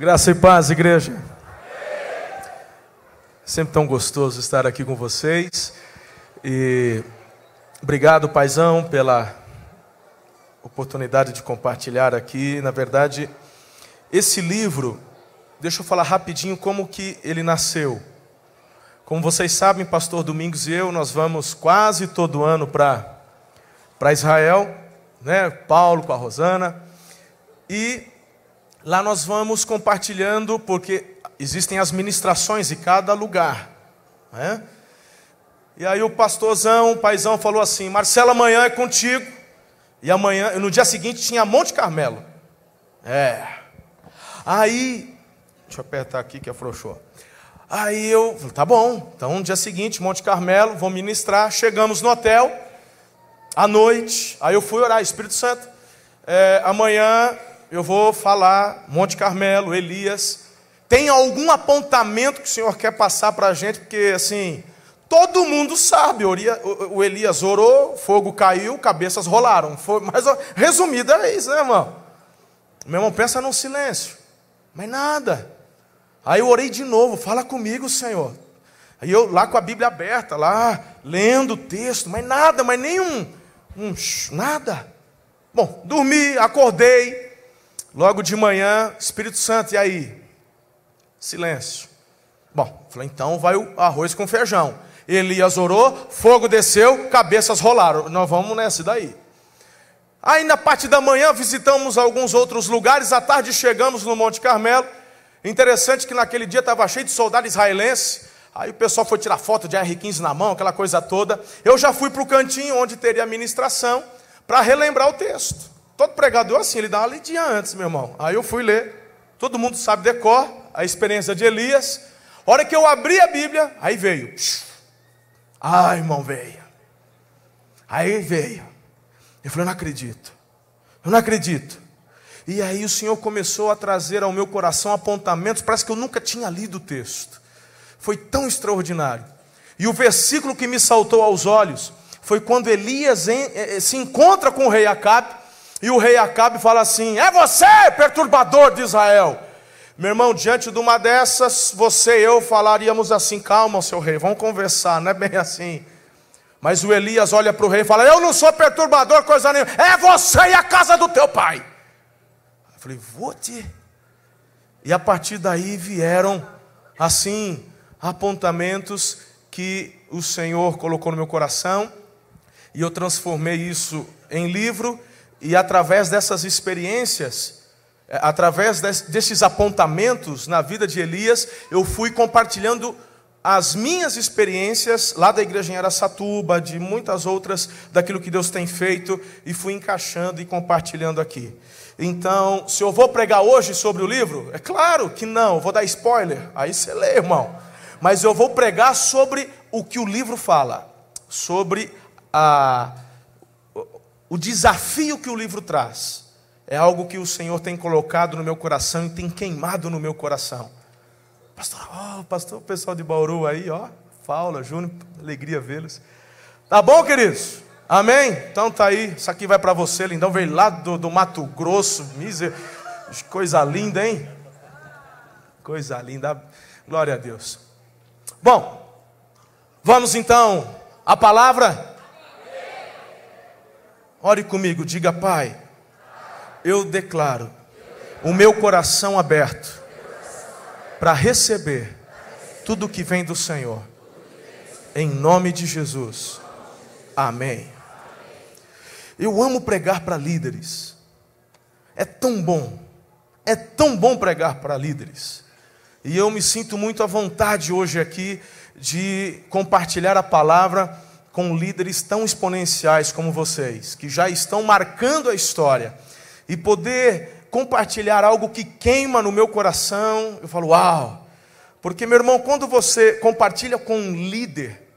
Graça e paz, igreja. Sempre tão gostoso estar aqui com vocês. E obrigado, paizão, pela oportunidade de compartilhar aqui. Na verdade, esse livro, deixa eu falar rapidinho como que ele nasceu. Como vocês sabem, pastor Domingos e eu, nós vamos quase todo ano para para Israel, né? Paulo com a Rosana. E Lá nós vamos compartilhando, porque existem as ministrações em cada lugar. Né? E aí o pastorzão, o paizão falou assim: Marcelo, amanhã é contigo. E amanhã, no dia seguinte, tinha Monte Carmelo. É. Aí, deixa eu apertar aqui que afrouxou. Aí eu, tá bom, então no dia seguinte, Monte Carmelo, vou ministrar. Chegamos no hotel, à noite. Aí eu fui orar, Espírito Santo. É, amanhã eu vou falar Monte Carmelo, Elias. Tem algum apontamento que o Senhor quer passar para a gente? Porque, assim, todo mundo sabe. O Elias orou, fogo caiu, cabeças rolaram. Foi, mas, resumido, é isso, né, irmão? Meu irmão pensa num silêncio. Mas nada. Aí eu orei de novo, fala comigo, Senhor. Aí eu lá com a Bíblia aberta, lá, lendo o texto, mas nada, mas nenhum, um, nada. Bom, dormi, acordei, Logo de manhã, Espírito Santo, e aí? Silêncio. Bom, falei, então vai o arroz com feijão. Elias orou, fogo desceu, cabeças rolaram. Nós vamos nessa daí. Aí na parte da manhã visitamos alguns outros lugares, à tarde chegamos no Monte Carmelo. Interessante que naquele dia estava cheio de soldado israelense. Aí o pessoal foi tirar foto de R15 na mão, aquela coisa toda. Eu já fui para o cantinho onde teria a ministração para relembrar o texto. Todo pregador assim, ele dá uma lidinha antes, meu irmão. Aí eu fui ler, todo mundo sabe decor, a experiência de Elias. A hora que eu abri a Bíblia, aí veio. Ai, irmão, veio. Aí veio. Eu falei, eu não acredito. Eu não acredito. E aí o Senhor começou a trazer ao meu coração apontamentos, parece que eu nunca tinha lido o texto. Foi tão extraordinário. E o versículo que me saltou aos olhos foi quando Elias eh, eh, se encontra com o rei Acabe e o rei Acabe fala assim: É você, perturbador de Israel. Meu irmão, diante de uma dessas, você e eu falaríamos assim: Calma, seu rei, vamos conversar, não é bem assim. Mas o Elias olha para o rei e fala: Eu não sou perturbador, coisa nenhuma, é você e a casa do teu pai. Eu falei: Vou te. E a partir daí vieram, assim, apontamentos que o Senhor colocou no meu coração, e eu transformei isso em livro e através dessas experiências, é, através desses apontamentos na vida de Elias, eu fui compartilhando as minhas experiências lá da igreja em Aracatuba, de muitas outras, daquilo que Deus tem feito, e fui encaixando e compartilhando aqui. Então, se eu vou pregar hoje sobre o livro, é claro que não, vou dar spoiler, aí você lê, irmão. Mas eu vou pregar sobre o que o livro fala, sobre a o desafio que o livro traz é algo que o Senhor tem colocado no meu coração e tem queimado no meu coração. Pastor, oh, pastor, o pessoal de Bauru aí, ó, Paula, Júnior, alegria vê-los. Tá bom, queridos? Amém? Então tá aí, isso aqui vai para você, lindão, veio lá do, do Mato Grosso, miser... coisa linda, hein? Coisa linda, glória a Deus. Bom, vamos então à palavra. Ore comigo, diga, Pai, eu declaro o meu coração aberto para receber tudo que vem do Senhor. Em nome de Jesus. Amém. Eu amo pregar para líderes. É tão bom. É tão bom pregar para líderes. E eu me sinto muito à vontade hoje aqui de compartilhar a palavra com líderes tão exponenciais como vocês, que já estão marcando a história, e poder compartilhar algo que queima no meu coração, eu falo, uau! Porque, meu irmão, quando você compartilha com um líder,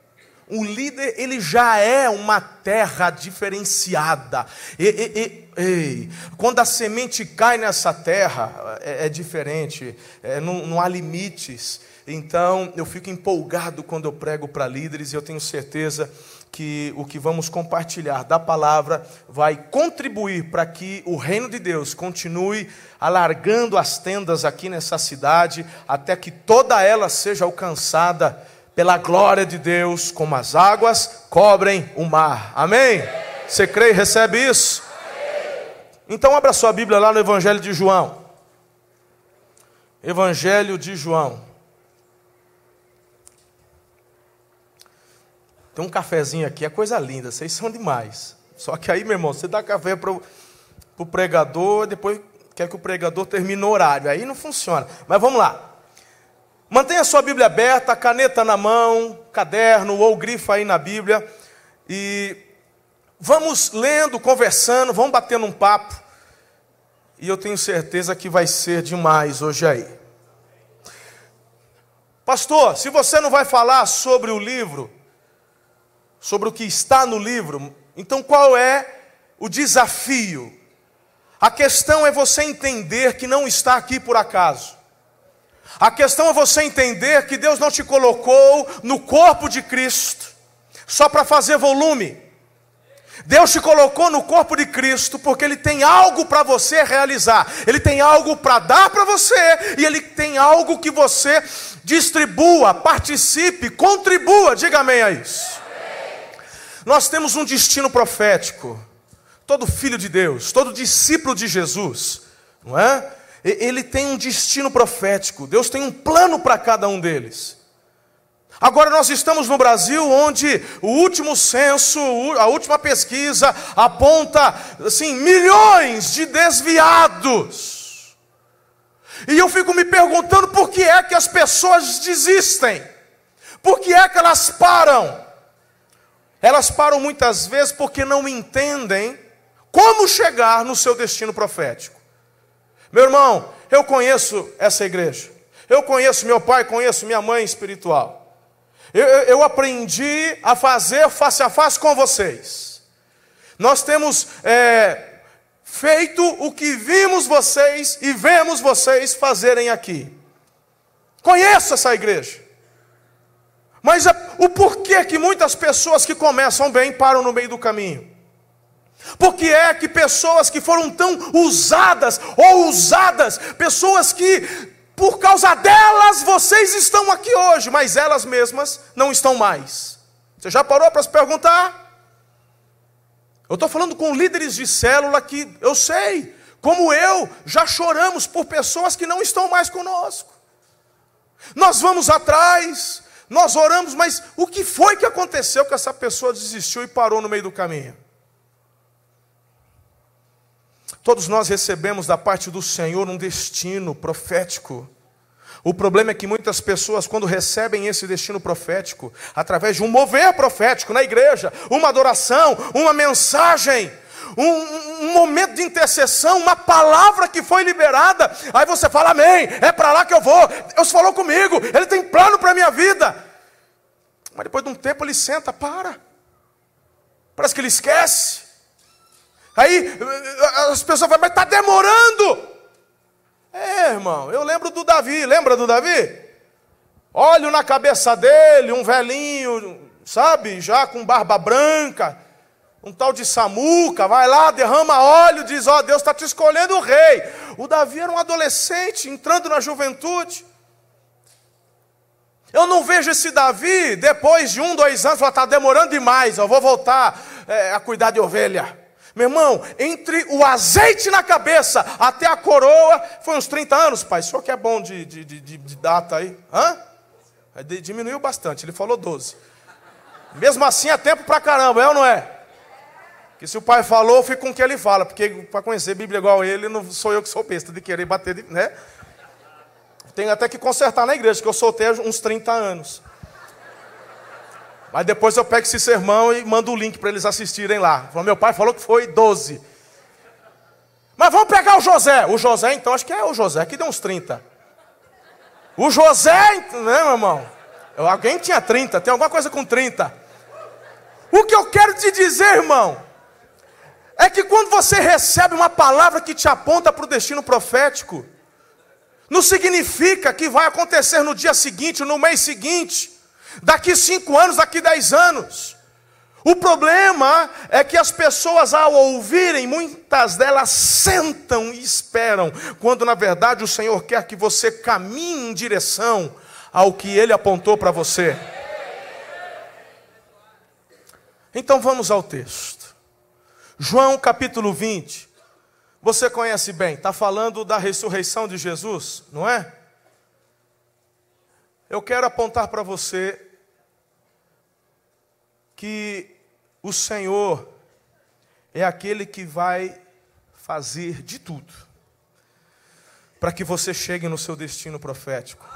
o líder ele já é uma terra diferenciada. E, e, e, quando a semente cai nessa terra, é, é diferente, é, não, não há limites. Então eu fico empolgado quando eu prego para líderes e eu tenho certeza que o que vamos compartilhar da palavra vai contribuir para que o reino de Deus continue alargando as tendas aqui nessa cidade, até que toda ela seja alcançada pela glória de Deus, como as águas cobrem o mar. Amém? Você crê e recebe isso? Então abra sua Bíblia lá no Evangelho de João. Evangelho de João. Tem um cafezinho aqui, é coisa linda, vocês são demais. Só que aí, meu irmão, você dá café para o pregador, depois quer que o pregador termine o horário. Aí não funciona. Mas vamos lá. Mantenha sua Bíblia aberta, caneta na mão, caderno ou grifa aí na Bíblia. E vamos lendo, conversando, vamos batendo um papo. E eu tenho certeza que vai ser demais hoje aí. Pastor, se você não vai falar sobre o livro, sobre o que está no livro, então qual é o desafio? A questão é você entender que não está aqui por acaso. A questão é você entender que Deus não te colocou no corpo de Cristo só para fazer volume. Deus te colocou no corpo de Cristo porque Ele tem algo para você realizar, Ele tem algo para dar para você e Ele tem algo que você distribua, participe, contribua. Diga amém a isso. Nós temos um destino profético. Todo filho de Deus, todo discípulo de Jesus, não é? Ele tem um destino profético. Deus tem um plano para cada um deles. Agora nós estamos no Brasil onde o último censo, a última pesquisa aponta assim milhões de desviados. E eu fico me perguntando por que é que as pessoas desistem? Por que é que elas param? Elas param muitas vezes porque não entendem como chegar no seu destino profético. Meu irmão, eu conheço essa igreja. Eu conheço meu pai, conheço minha mãe espiritual. Eu, eu, eu aprendi a fazer face a face com vocês. Nós temos é, feito o que vimos vocês e vemos vocês fazerem aqui. Conheço essa igreja. Mas o porquê que muitas pessoas que começam bem param no meio do caminho? Porque é que pessoas que foram tão usadas ou usadas, pessoas que por causa delas vocês estão aqui hoje, mas elas mesmas não estão mais. Você já parou para se perguntar? Eu estou falando com líderes de célula que eu sei, como eu, já choramos por pessoas que não estão mais conosco. Nós vamos atrás, nós oramos, mas o que foi que aconteceu que essa pessoa desistiu e parou no meio do caminho? Todos nós recebemos da parte do Senhor um destino profético. O problema é que muitas pessoas, quando recebem esse destino profético, através de um mover profético na igreja, uma adoração, uma mensagem, um, um, momento de intercessão, uma palavra que foi liberada, aí você fala, amém, é para lá que eu vou, Deus falou comigo, Ele tem plano para a minha vida. Mas depois de um tempo ele senta, para. Parece que ele esquece. Aí as pessoas falam, mas está demorando. É, irmão, eu lembro do Davi, lembra do Davi? Olho na cabeça dele, um velhinho, sabe, já com barba branca, um tal de Samuca, vai lá, derrama óleo, diz: Ó, oh, Deus está te escolhendo o rei. O Davi era um adolescente, entrando na juventude. Eu não vejo esse Davi, depois de um, dois anos, falar: está demorando demais, eu vou voltar é, a cuidar de ovelha. Meu irmão, entre o azeite na cabeça até a coroa, foi uns 30 anos, pai. O senhor que é bom de, de, de, de data aí? Hã? Diminuiu bastante, ele falou 12. Mesmo assim é tempo pra caramba, é ou não é? Que se o pai falou, eu fico com o que ele fala, porque para conhecer a Bíblia igual ele, não sou eu que sou besta de querer bater, né? Tenho até que consertar na igreja, que eu soltei uns 30 anos. Mas depois eu pego esse sermão e mando o link para eles assistirem lá. Meu pai falou que foi 12. Mas vamos pegar o José. O José, então, acho que é o José que deu uns 30. O José, né, meu irmão? Alguém tinha 30, tem alguma coisa com 30. O que eu quero te dizer, irmão, é que quando você recebe uma palavra que te aponta para o destino profético, não significa que vai acontecer no dia seguinte, no mês seguinte, daqui cinco anos, daqui dez anos. O problema é que as pessoas, ao ouvirem, muitas delas sentam e esperam, quando na verdade o Senhor quer que você caminhe em direção ao que Ele apontou para você. Então vamos ao texto. João capítulo 20. Você conhece bem, está falando da ressurreição de Jesus, não é? Eu quero apontar para você que o Senhor é aquele que vai fazer de tudo para que você chegue no seu destino profético.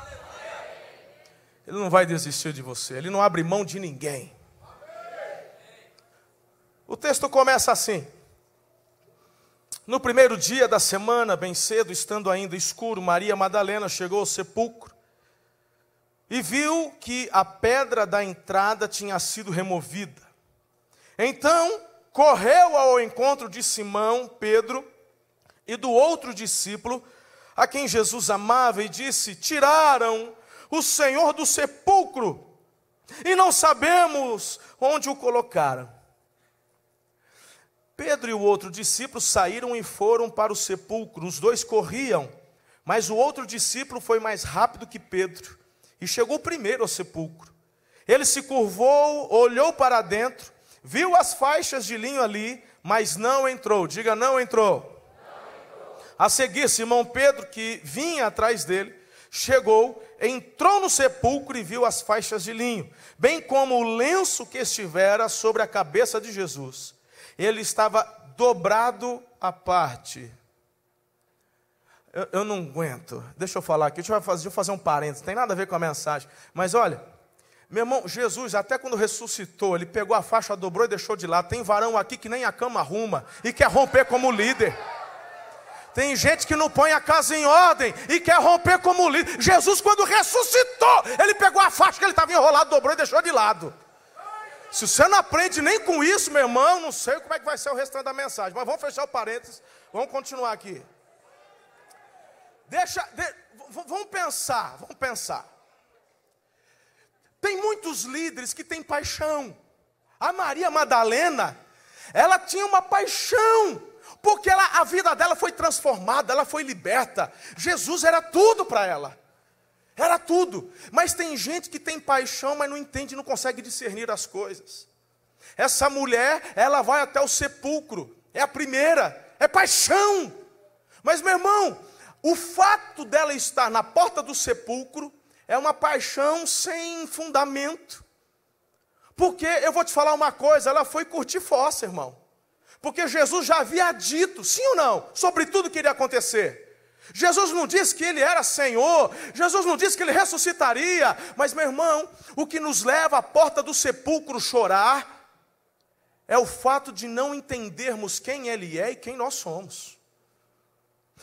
Ele não vai desistir de você, ele não abre mão de ninguém. O texto começa assim: no primeiro dia da semana, bem cedo, estando ainda escuro, Maria Madalena chegou ao sepulcro e viu que a pedra da entrada tinha sido removida. Então, correu ao encontro de Simão, Pedro e do outro discípulo, a quem Jesus amava, e disse: Tiraram o Senhor do sepulcro e não sabemos onde o colocaram. Pedro e o outro discípulo saíram e foram para o sepulcro. Os dois corriam, mas o outro discípulo foi mais rápido que Pedro e chegou primeiro ao sepulcro. Ele se curvou, olhou para dentro, viu as faixas de linho ali, mas não entrou. Diga, não entrou. Não entrou. A seguir, Simão Pedro, que vinha atrás dele, chegou, entrou no sepulcro e viu as faixas de linho, bem como o lenço que estivera sobre a cabeça de Jesus ele estava dobrado à parte. Eu, eu, não aguento. Deixa eu falar aqui, deixa eu, fazer, deixa eu fazer um parênteses, tem nada a ver com a mensagem. Mas olha, meu irmão, Jesus, até quando ressuscitou, ele pegou a faixa, dobrou e deixou de lado. Tem varão aqui que nem a cama arruma e quer romper como líder. Tem gente que não põe a casa em ordem e quer romper como líder. Jesus, quando ressuscitou, ele pegou a faixa que ele estava enrolado, dobrou e deixou de lado. Se você não aprende nem com isso, meu irmão, não sei como é que vai ser o restante da mensagem. Mas vamos fechar o parênteses, vamos continuar aqui. Deixa, de, vamos pensar, vamos pensar. Tem muitos líderes que têm paixão. A Maria Madalena, ela tinha uma paixão, porque ela, a vida dela foi transformada, ela foi liberta. Jesus era tudo para ela. Era tudo. Mas tem gente que tem paixão, mas não entende, não consegue discernir as coisas. Essa mulher, ela vai até o sepulcro. É a primeira. É paixão. Mas, meu irmão, o fato dela estar na porta do sepulcro é uma paixão sem fundamento. Porque eu vou te falar uma coisa, ela foi curtir fossa, irmão. Porque Jesus já havia dito, sim ou não, sobre tudo que iria acontecer. Jesus não disse que ele era Senhor, Jesus não disse que ele ressuscitaria, mas meu irmão, o que nos leva à porta do sepulcro chorar é o fato de não entendermos quem ele é e quem nós somos.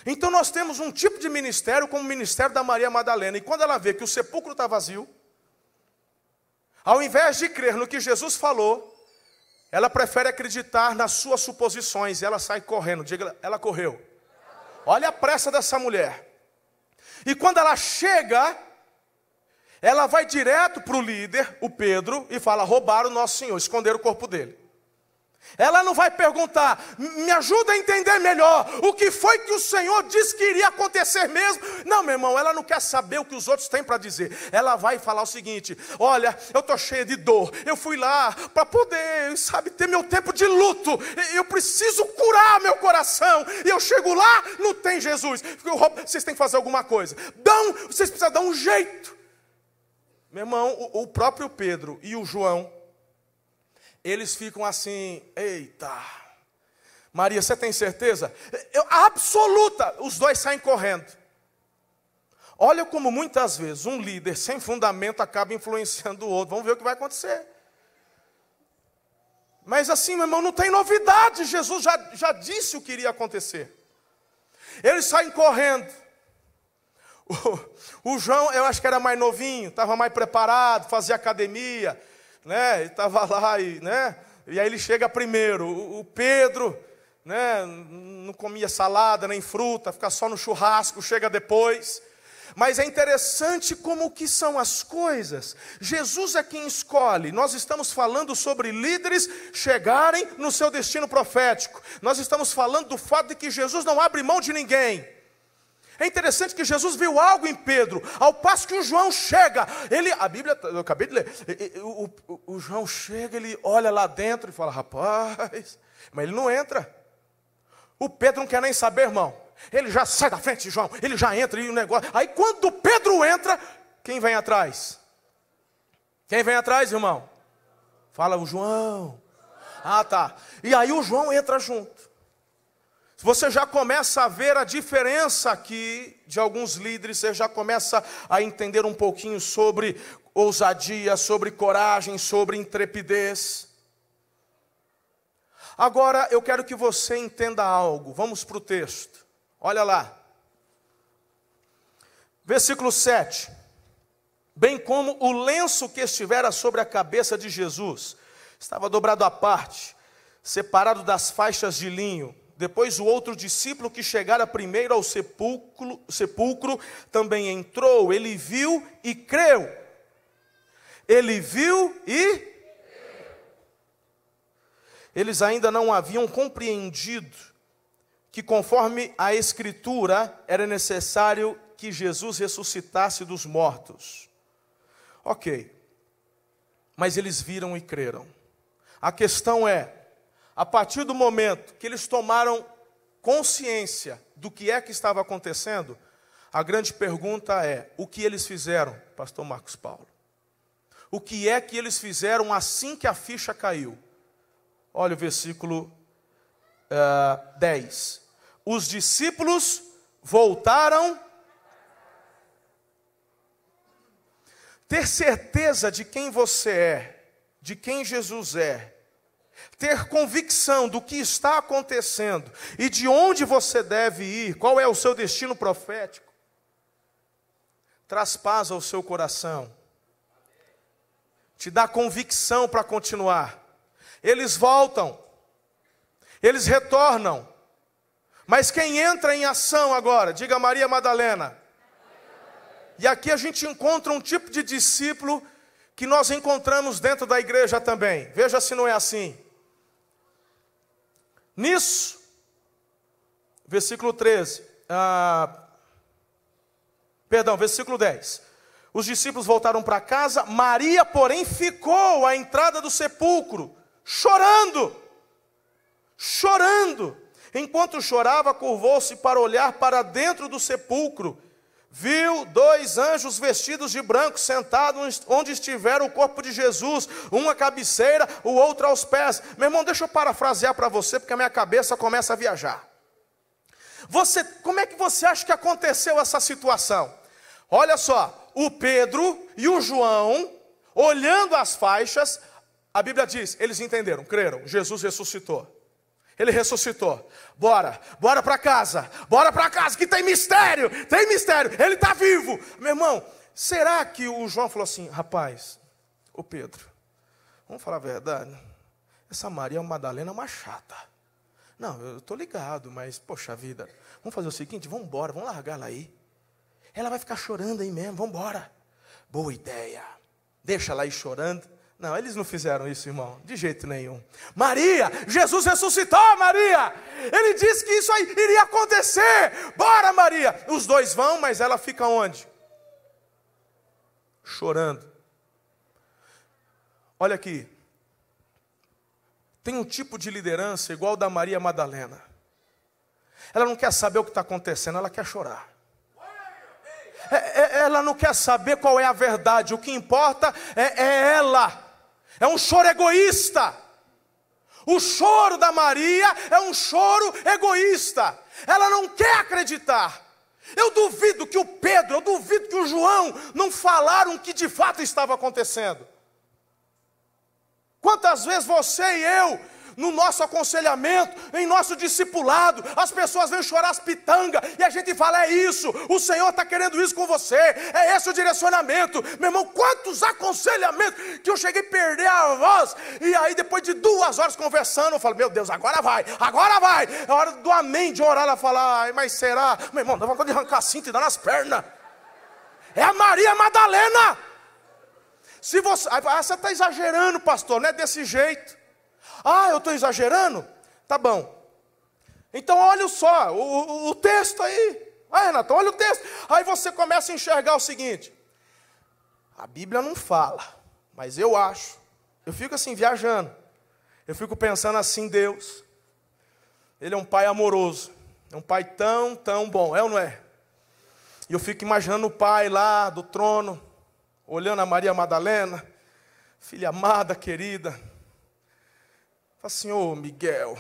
Então nós temos um tipo de ministério como o ministério da Maria Madalena, e quando ela vê que o sepulcro está vazio, ao invés de crer no que Jesus falou, ela prefere acreditar nas suas suposições, e ela sai correndo, diga, ela correu. Olha a pressa dessa mulher. E quando ela chega, ela vai direto para o líder, o Pedro, e fala: roubaram o nosso Senhor, esconderam o corpo dele. Ela não vai perguntar, me ajuda a entender melhor o que foi que o Senhor disse que iria acontecer mesmo. Não, meu irmão, ela não quer saber o que os outros têm para dizer. Ela vai falar o seguinte: olha, eu estou cheia de dor, eu fui lá para poder, sabe, ter meu tempo de luto, eu preciso curar meu coração, e eu chego lá, não tem Jesus. Vocês têm que fazer alguma coisa. Dão, vocês precisam dar um jeito. Meu irmão, o próprio Pedro e o João eles ficam assim: eita, Maria, você tem certeza? Eu, absoluta, os dois saem correndo. Olha como muitas vezes um líder sem fundamento acaba influenciando o outro. Vamos ver o que vai acontecer. Mas assim, meu irmão, não tem novidade. Jesus já, já disse o que iria acontecer. Eles saem correndo. O, o João, eu acho que era mais novinho, estava mais preparado, fazia academia né? Ele estava lá e, né? E aí ele chega primeiro. O, o Pedro, né? Não comia salada nem fruta, fica só no churrasco, chega depois. Mas é interessante como que são as coisas. Jesus é quem escolhe. Nós estamos falando sobre líderes chegarem no seu destino profético. Nós estamos falando do fato de que Jesus não abre mão de ninguém. É interessante que Jesus viu algo em Pedro, ao passo que o João chega, ele, a Bíblia, eu acabei de ler, o, o, o João chega, ele olha lá dentro e fala, rapaz, mas ele não entra. O Pedro não quer nem saber, irmão. Ele já sai da frente, João, ele já entra e o negócio. Aí quando Pedro entra, quem vem atrás? Quem vem atrás, irmão? Fala o João. Ah, tá. E aí o João entra junto. Você já começa a ver a diferença aqui de alguns líderes, você já começa a entender um pouquinho sobre ousadia, sobre coragem, sobre intrepidez. Agora eu quero que você entenda algo, vamos para o texto, olha lá, versículo 7: Bem como o lenço que estivera sobre a cabeça de Jesus, estava dobrado à parte, separado das faixas de linho, depois o outro discípulo que chegara primeiro ao sepulcro, sepulcro também entrou, ele viu e creu. Ele viu e eles ainda não haviam compreendido que, conforme a Escritura, era necessário que Jesus ressuscitasse dos mortos. Ok, mas eles viram e creram. A questão é: a partir do momento que eles tomaram consciência do que é que estava acontecendo, a grande pergunta é: o que eles fizeram, Pastor Marcos Paulo? O que é que eles fizeram assim que a ficha caiu? Olha o versículo uh, eh, 10. Os discípulos voltaram. Ter certeza de quem você é, de quem Jesus é, ter convicção do que está acontecendo e de onde você deve ir, qual é o seu destino profético, traz paz ao seu coração, te dá convicção para continuar. Eles voltam, eles retornam, mas quem entra em ação agora, diga Maria Madalena. E aqui a gente encontra um tipo de discípulo que nós encontramos dentro da igreja também. Veja se não é assim. Nisso, versículo 13, ah, perdão, versículo 10. Os discípulos voltaram para casa, Maria, porém, ficou à entrada do sepulcro, chorando, chorando. Enquanto chorava, curvou-se para olhar para dentro do sepulcro viu dois anjos vestidos de branco sentados onde estivera o corpo de Jesus, uma à cabeceira, o outro aos pés. Meu irmão, deixa eu parafrasear para você, porque a minha cabeça começa a viajar. Você, como é que você acha que aconteceu essa situação? Olha só, o Pedro e o João, olhando as faixas, a Bíblia diz, eles entenderam, creram, Jesus ressuscitou. Ele ressuscitou. Bora, bora para casa. Bora para casa que tem mistério. Tem mistério. Ele está vivo. Meu irmão, será que o João falou assim, rapaz, o Pedro, vamos falar a verdade? Essa Maria Madalena é uma chata. Não, eu estou ligado, mas poxa vida, vamos fazer o seguinte, vamos embora, vamos largar ela aí. Ela vai ficar chorando aí mesmo, vamos embora. Boa ideia. Deixa ela aí chorando. Não, eles não fizeram isso, irmão, de jeito nenhum. Maria, Jesus ressuscitou, Maria. Ele disse que isso aí iria acontecer. Bora, Maria. Os dois vão, mas ela fica onde? Chorando. Olha aqui. Tem um tipo de liderança igual da Maria Madalena. Ela não quer saber o que está acontecendo, ela quer chorar. É, é, ela não quer saber qual é a verdade, o que importa é, é ela. É um choro egoísta. O choro da Maria é um choro egoísta. Ela não quer acreditar. Eu duvido que o Pedro, eu duvido que o João não falaram o que de fato estava acontecendo. Quantas vezes você e eu no nosso aconselhamento, em nosso discipulado, as pessoas vêm chorar as pitangas e a gente fala: é isso, o Senhor está querendo isso com você, é esse o direcionamento. Meu irmão, quantos aconselhamentos que eu cheguei a perder a voz, e aí depois de duas horas conversando, eu falo: meu Deus, agora vai, agora vai. É hora do amém de orar, ela fala: mas será? Meu irmão, dá vontade de arrancar a cinta e dar nas pernas. É a Maria Madalena. Se você, ah, você está exagerando, pastor, não é desse jeito. Ah, eu estou exagerando? Tá bom. Então olha só, o, o, texto aí. Ah, Renato, olha o texto. Aí você começa a enxergar o seguinte: a Bíblia não fala, mas eu acho. Eu fico assim, viajando. Eu fico pensando assim, Deus. Ele é um pai amoroso. É um pai tão, tão bom, é ou não é? E eu fico imaginando o pai lá do trono, olhando a Maria Madalena, filha amada, querida. Fala assim, ô Miguel,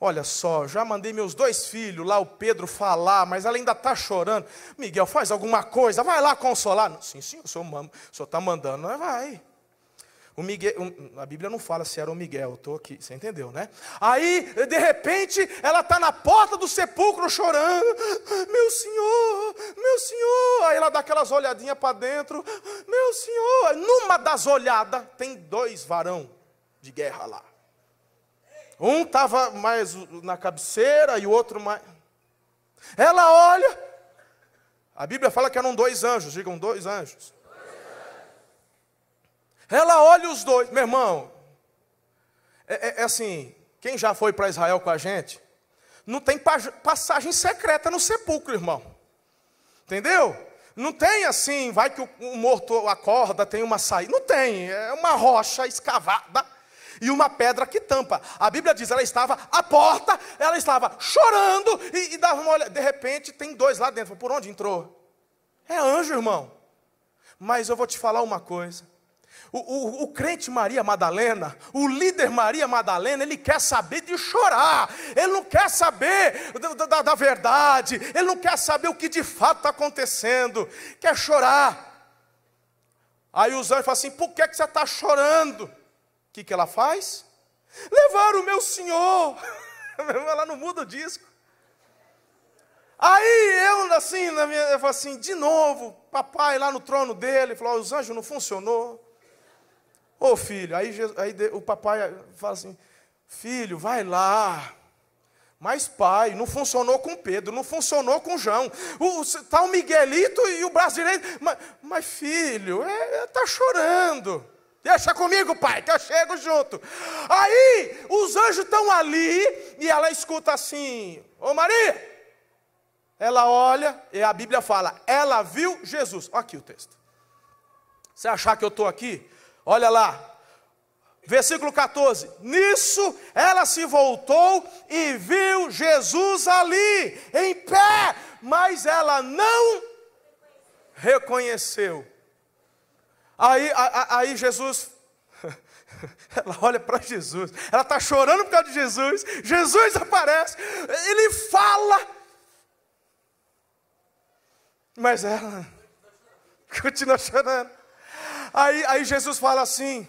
olha só, já mandei meus dois filhos lá, o Pedro, falar, mas ela ainda está chorando. Miguel, faz alguma coisa, vai lá consolar. Sim, sim, o senhor está mandando, vai. O Miguel, a Bíblia não fala se era o Miguel, estou aqui, você entendeu, né? Aí, de repente, ela está na porta do sepulcro chorando. Meu senhor, meu senhor. Aí ela dá aquelas olhadinhas para dentro. Meu senhor. Numa das olhadas, tem dois varão de guerra lá. Um estava mais na cabeceira e o outro mais. Ela olha. A Bíblia fala que eram dois anjos, digam dois anjos. Ela olha os dois, meu irmão. É, é, é assim, quem já foi para Israel com a gente, não tem passagem secreta no sepulcro, irmão. Entendeu? Não tem assim, vai que o, o morto acorda, tem uma saída. Não tem, é uma rocha escavada e uma pedra que tampa. A Bíblia diz, ela estava à porta, ela estava chorando e, e dava uma olhada. De repente, tem dois lá dentro. Por onde entrou? É anjo, irmão. Mas eu vou te falar uma coisa. O, o, o, crente Maria Madalena, o líder Maria Madalena, ele quer saber de chorar, ele não quer saber da, da, da verdade, ele não quer saber o que de fato está acontecendo, quer chorar. Aí os anjos falam assim: por que, que você está chorando? Que, que ela faz? Levar o meu senhor. ela não muda o disco. Aí eu, assim, na minha, eu falo assim, de novo, papai lá no trono dele, falou: os anjos não funcionou. Ô filho, aí, aí o papai fala assim: Filho, vai lá. Mas pai, não funcionou com Pedro, não funcionou com João. O, o Miguelito e o brasileiro. Mas, mas filho, está é, é tá chorando. Deixa comigo, pai, que eu chego junto. Aí os anjos estão ali e ela escuta assim: Ô Maria. Ela olha e a Bíblia fala: ela viu Jesus. Olha aqui o texto. Você achar que eu estou aqui? Olha lá, versículo 14: Nisso ela se voltou e viu Jesus ali, em pé, mas ela não reconheceu. Aí, aí Jesus, ela olha para Jesus, ela está chorando por causa de Jesus, Jesus aparece, ele fala, mas ela continua chorando. Aí, aí Jesus fala assim: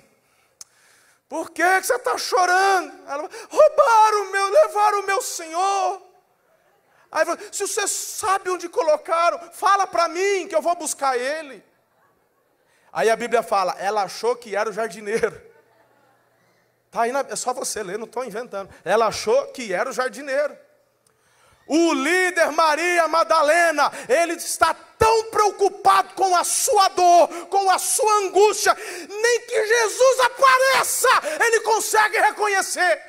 Por que, que você está chorando? Ela, roubaram o meu, levaram o meu Senhor. Aí se você sabe onde colocaram, fala para mim que eu vou buscar ele. Aí a Bíblia fala, ela achou que era o jardineiro. Tá aí na, é só você ler, não estou inventando. Ela achou que era o jardineiro. O líder Maria Madalena, ele está tão preocupado com a sua dor, com a sua angústia, nem que Jesus apareça, ele consegue reconhecer.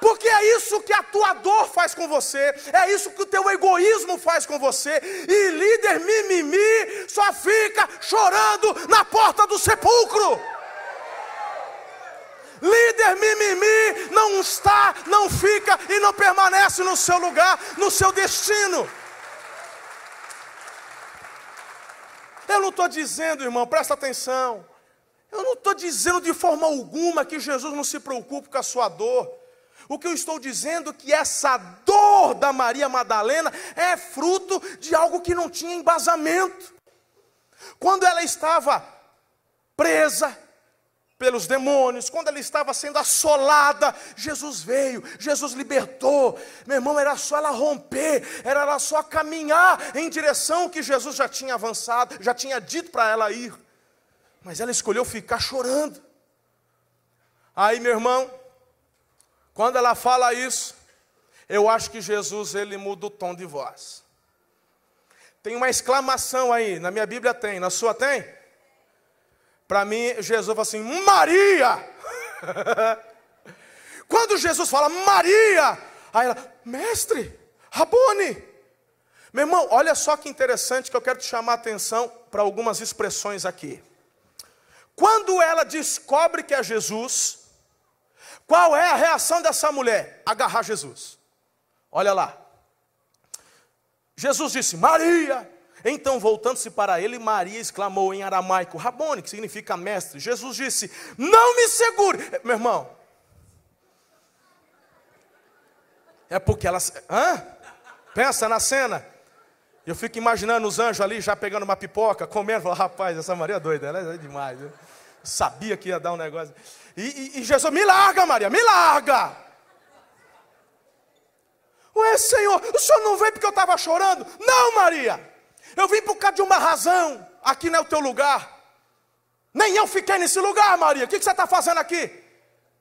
Porque é isso que a tua dor faz com você, é isso que o teu egoísmo faz com você, e líder mimimi só fica chorando na porta do sepulcro. Líder mimimi não está, não fica e não permanece no seu lugar, no seu destino. Eu não estou dizendo, irmão, presta atenção. Eu não estou dizendo de forma alguma que Jesus não se preocupe com a sua dor. O que eu estou dizendo é que essa dor da Maria Madalena é fruto de algo que não tinha embasamento. Quando ela estava presa, pelos demônios, quando ela estava sendo assolada, Jesus veio, Jesus libertou. Meu irmão, era só ela romper, era só caminhar em direção que Jesus já tinha avançado, já tinha dito para ela ir. Mas ela escolheu ficar chorando. Aí, meu irmão, quando ela fala isso, eu acho que Jesus ele muda o tom de voz. Tem uma exclamação aí, na minha Bíblia tem, na sua tem? Para mim, Jesus fala assim: Maria! Quando Jesus fala Maria, aí ela, mestre, Rabone. Meu irmão, olha só que interessante que eu quero te chamar a atenção para algumas expressões aqui. Quando ela descobre que é Jesus, qual é a reação dessa mulher? Agarrar Jesus. Olha lá. Jesus disse: Maria. Então, voltando-se para ele, Maria exclamou em aramaico, Rabone, que significa mestre. Jesus disse: Não me segure. Meu irmão, é porque ela. Hã? Pensa na cena. Eu fico imaginando os anjos ali já pegando uma pipoca, comendo. Falo, Rapaz, essa Maria é doida, ela é demais. Eu sabia que ia dar um negócio. E, e, e Jesus, me larga, Maria, me larga. Ué, Senhor, o senhor não veio porque eu estava chorando? Não, Maria. Eu vim por causa de uma razão. Aqui não é o teu lugar. Nem eu fiquei nesse lugar, Maria. O que você está fazendo aqui?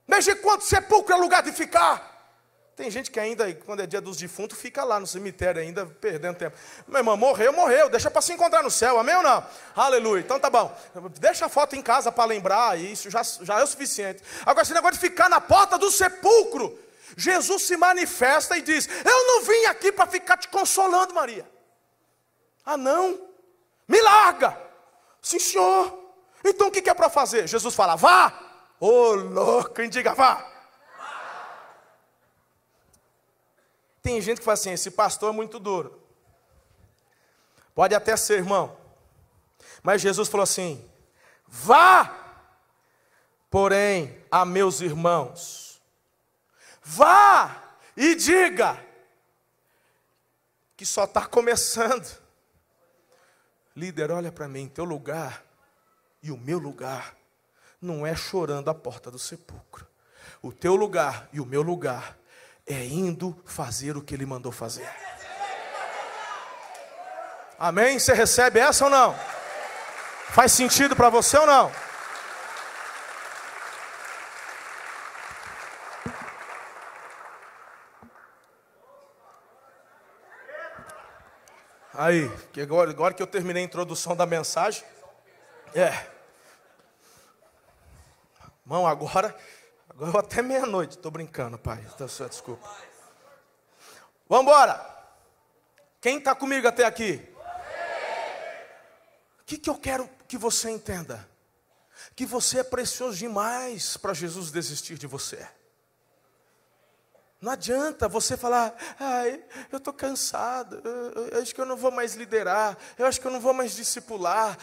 Desde quanto sepulcro é lugar de ficar? Tem gente que ainda, quando é dia dos defuntos, fica lá no cemitério ainda, perdendo tempo. Meu irmão, morreu, morreu. Deixa para se encontrar no céu, amém ou não? Aleluia. Então tá bom. Deixa a foto em casa para lembrar, isso já, já é o suficiente. Agora, esse negócio de ficar na porta do sepulcro, Jesus se manifesta e diz: Eu não vim aqui para ficar te consolando, Maria. Ah, não, me larga. Sim, senhor. Então o que é para fazer? Jesus fala, vá. Ô oh, louco, diga vá. Tem gente que fala assim: esse pastor é muito duro. Pode até ser, irmão. Mas Jesus falou assim: vá, porém, a meus irmãos, vá e diga que só está começando. Líder, olha para mim, teu lugar e o meu lugar não é chorando à porta do sepulcro. O teu lugar e o meu lugar é indo fazer o que ele mandou fazer. Amém? Você recebe essa ou não? Faz sentido para você ou não? Aí, que agora, agora que eu terminei a introdução da mensagem, é. Irmão, agora, agora até meia-noite, estou brincando, pai. Então, desculpa. Vamos embora. Quem está comigo até aqui? O que, que eu quero que você entenda? Que você é precioso demais para Jesus desistir de você. Não adianta você falar, ai, eu estou cansado, eu, acho que eu não vou mais liderar, eu acho que eu não vou mais discipular,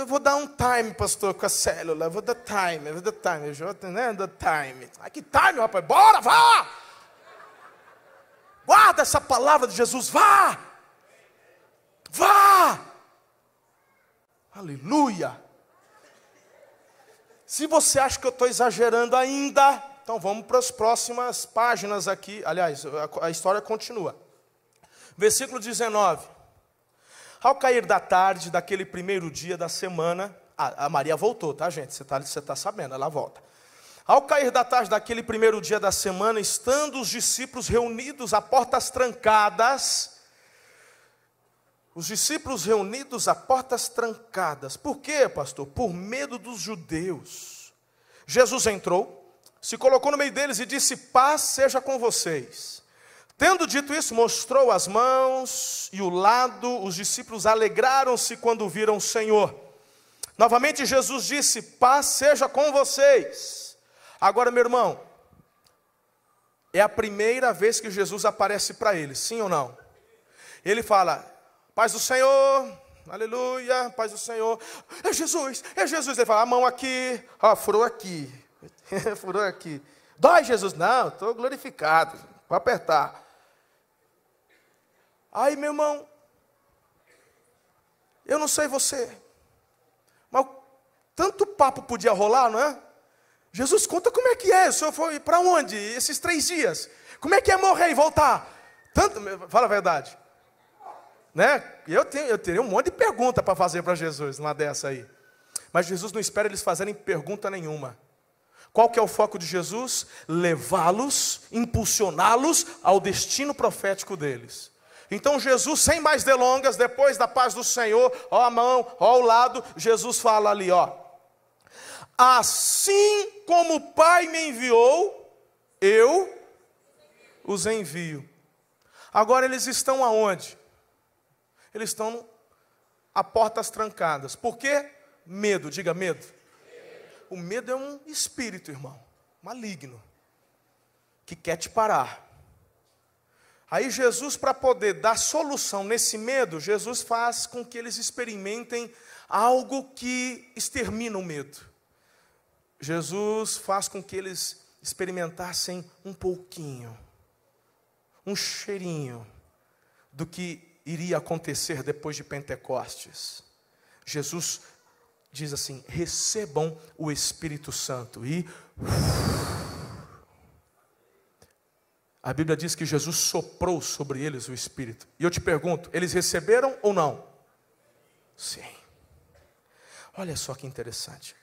eu vou dar um time, pastor, com a célula, eu vou dar time, eu vou dar time, eu vou né, dar time. Ai, que time, rapaz, bora, vá! Guarda essa palavra de Jesus, vá! Vá! Aleluia! Se você acha que eu estou exagerando ainda, então vamos para as próximas páginas aqui. Aliás, a, história continua. Versículo 19. Ao cair da tarde daquele primeiro dia da semana, a, a Maria voltou, tá, gente? Você está tá sabendo, ela volta. Ao cair da tarde daquele primeiro dia da semana, estando os discípulos reunidos a portas trancadas, os discípulos reunidos a portas trancadas. Por quê, pastor? Por medo dos judeus. Jesus entrou, se colocou no meio deles e disse: Paz seja com vocês. Tendo dito isso, mostrou as mãos e o lado, os discípulos alegraram-se quando viram o Senhor. Novamente Jesus disse: Paz seja com vocês. Agora, meu irmão, é a primeira vez que Jesus aparece para eles, sim ou não? Ele fala: Paz do Senhor, aleluia, paz do Senhor. É Jesus, é Jesus. Ele fala: A mão aqui, ó, furou aqui. Furou aqui. Dói, Jesus? Não, estou glorificado. Vou apertar. Aí, meu irmão, eu não sei você, mas tanto papo podia rolar, não é? Jesus, conta como é que é. O senhor foi para onde esses três dias? Como é que é morrer e voltar? Tanto, fala a verdade. Né? Eu, tenho, eu teria um monte de pergunta para fazer para Jesus, numa dessa aí. Mas Jesus não espera eles fazerem pergunta nenhuma. Qual que é o foco de Jesus? Levá-los, impulsioná-los ao destino profético deles. Então Jesus, sem mais delongas, depois da paz do Senhor, ó a mão, ó ao lado, Jesus fala ali, ó. Assim como o Pai me enviou, eu os envio. Agora eles estão aonde? Eles estão a portas trancadas. Por quê? Medo, diga medo. O medo é um espírito, irmão, maligno, que quer te parar. Aí Jesus, para poder dar solução nesse medo, Jesus faz com que eles experimentem algo que extermina o medo. Jesus faz com que eles experimentassem um pouquinho, um cheirinho do que iria acontecer depois de Pentecostes. Jesus diz assim: recebam o Espírito Santo. E a Bíblia diz que Jesus soprou sobre eles o Espírito. E eu te pergunto: eles receberam ou não? Sim. Olha só que interessante.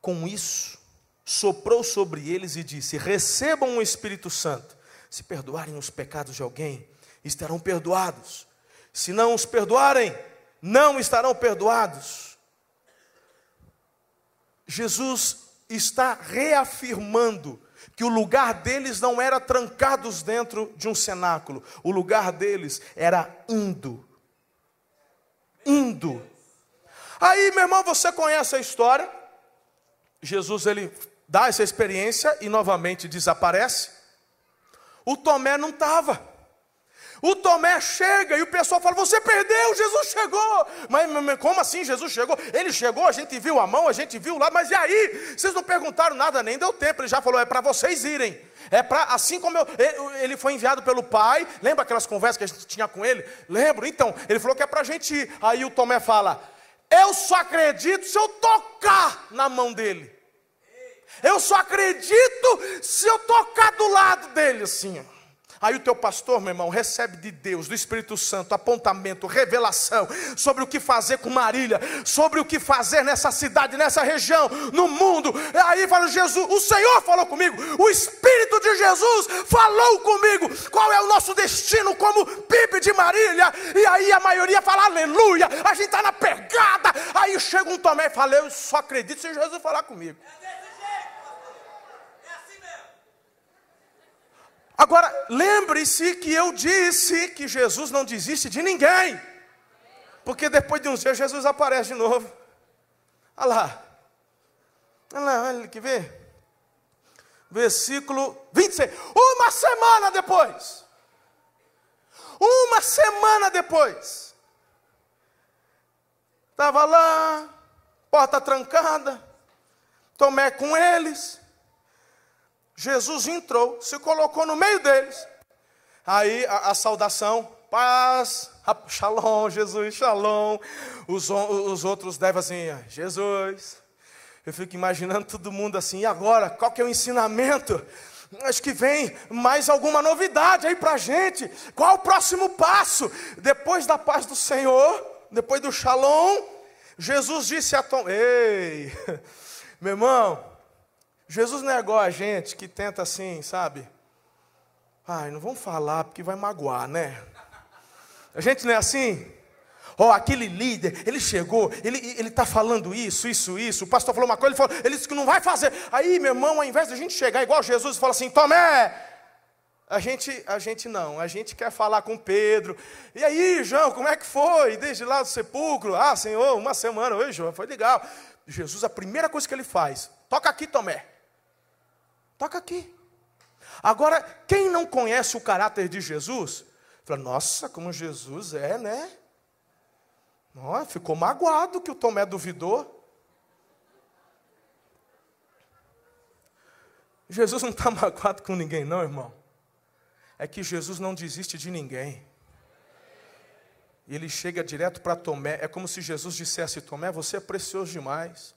Com isso, soprou sobre eles e disse: recebam o Espírito Santo. Se perdoarem os pecados de alguém, estarão perdoados. Se não os perdoarem, não estarão perdoados. Jesus está reafirmando que o lugar deles não era trancados dentro de um cenáculo, o lugar deles era indo. Indo. Aí, meu irmão, você conhece a história? Jesus ele dá essa experiência e novamente desaparece. O Tomé não estava. O Tomé chega e o pessoal fala: Você perdeu, Jesus chegou. Mas, mas, como assim Jesus chegou? Ele chegou, a gente viu a mão, a gente viu lá, mas e aí? Vocês não perguntaram nada, nem deu tempo. Ele já falou: É para vocês irem. É para, assim como eu, ele foi enviado pelo Pai. Lembra aquelas conversas que a gente tinha com ele? Lembro? Então, ele falou que é para a gente ir. Aí o Tomé fala: Eu só acredito se eu tocar na mão dele. Eu só acredito se eu tocar do lado dele, assim. Aí o teu pastor, meu irmão, recebe de Deus, do Espírito Santo, apontamento, revelação sobre o que fazer com Marília, sobre o que fazer nessa cidade, nessa região, no mundo. Aí fala Jesus, o Senhor falou comigo, o Espírito de Jesus falou comigo. Qual é o nosso destino como PIB de Marília? E aí a maioria fala aleluia, a gente está na pegada. Aí chega um Tomé e fala, eu só acredito se Jesus falar comigo. Agora, lembre-se que eu disse que Jesus não desiste de ninguém. Porque depois de uns dias Jesus aparece de novo. Olha lá. Olha lá, olha que vê. Versículo 26. Uma semana depois. Uma semana depois. Estava lá, porta trancada. Tomé com eles. Jesus entrou, se colocou no meio deles. Aí a, a saudação, paz, shalom, Jesus, shalom. Os, os outros devem assim, Jesus. Eu fico imaginando todo mundo assim, e agora? Qual que é o ensinamento? Acho que vem mais alguma novidade aí para a gente. Qual o próximo passo? Depois da paz do Senhor, depois do shalom, Jesus disse a Tom: Ei, meu irmão, Jesus negou a gente que tenta assim, sabe? Ai, não vamos falar porque vai magoar, né? A gente não é assim? Ó, oh, aquele líder, ele chegou, ele está falando isso, isso, isso. O pastor falou uma coisa, ele, falou, ele disse que não vai fazer. Aí, meu irmão, ao invés de a gente chegar igual Jesus e falar assim, Tomé, a gente, a gente não, a gente quer falar com Pedro. E aí, João, como é que foi? Desde lá do sepulcro? Ah, Senhor, uma semana. Oi, João, foi legal. Jesus, a primeira coisa que ele faz, toca aqui, Tomé. Toca aqui. Agora, quem não conhece o caráter de Jesus, fala, nossa, como Jesus é, né? Nossa, ficou magoado que o Tomé duvidou. Jesus não está magoado com ninguém, não, irmão. É que Jesus não desiste de ninguém. E ele chega direto para Tomé. É como se Jesus dissesse: Tomé, você é precioso demais.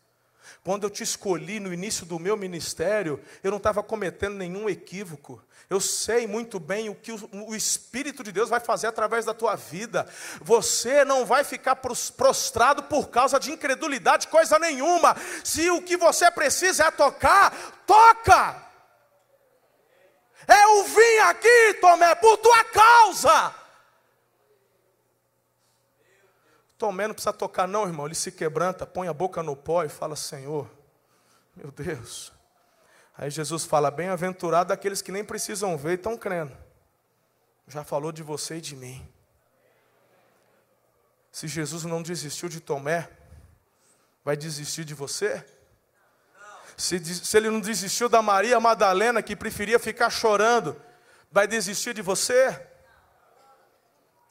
Quando eu te escolhi no início do meu ministério, eu não estava cometendo nenhum equívoco. Eu sei muito bem o que o Espírito de Deus vai fazer através da tua vida. Você não vai ficar prostrado por causa de incredulidade, coisa nenhuma. Se o que você precisa é tocar, toca. Eu vim aqui, Tomé, por tua causa. Tomé não precisa tocar, não, irmão. Ele se quebranta, põe a boca no pó e fala: Senhor, meu Deus. Aí Jesus fala: Bem-aventurado aqueles que nem precisam ver e estão crendo. Já falou de você e de mim. Se Jesus não desistiu de Tomé, vai desistir de você? Se, se ele não desistiu da Maria Madalena, que preferia ficar chorando, vai desistir de você?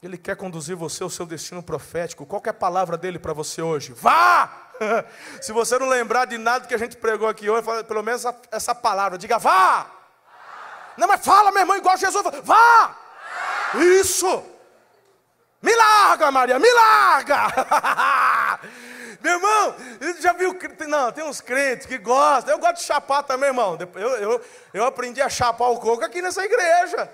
Ele quer conduzir você ao seu destino profético. Qual é a palavra dele para você hoje? Vá! Se você não lembrar de nada que a gente pregou aqui hoje, pelo menos essa, essa palavra, diga vá! vá! Não, mas fala, meu irmão, igual Jesus. Vá! vá! Isso! Me larga, Maria, me larga! meu irmão, já viu? Não, tem uns crentes que gostam. Eu gosto de chapar também, irmão. Eu, eu, eu aprendi a chapar o coco aqui nessa igreja.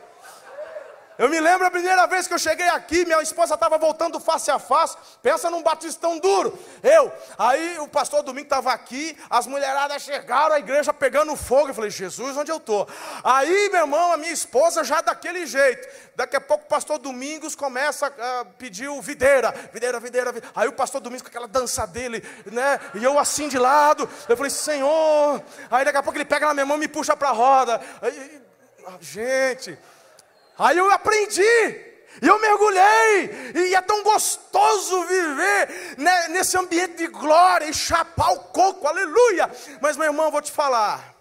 Eu me lembro a primeira vez que eu cheguei aqui, minha esposa estava voltando face a face. Pensa num batistão duro. Eu, aí o pastor Domingo estava aqui, as mulheradas chegaram, a igreja pegando fogo. Eu falei, Jesus, onde eu estou? Aí, meu irmão, a minha esposa já daquele jeito. Daqui a pouco o pastor Domingos começa a pedir o videira, videira, videira, videira. Aí o pastor Domingos com aquela dança dele, né? E eu assim de lado. Eu falei, Senhor. Aí daqui a pouco ele pega na minha mão e me puxa para a roda. Aí, gente. Aí eu aprendi, e eu mergulhei, e é tão gostoso viver né, nesse ambiente de glória e chapar o coco, aleluia. Mas meu irmão, vou te falar,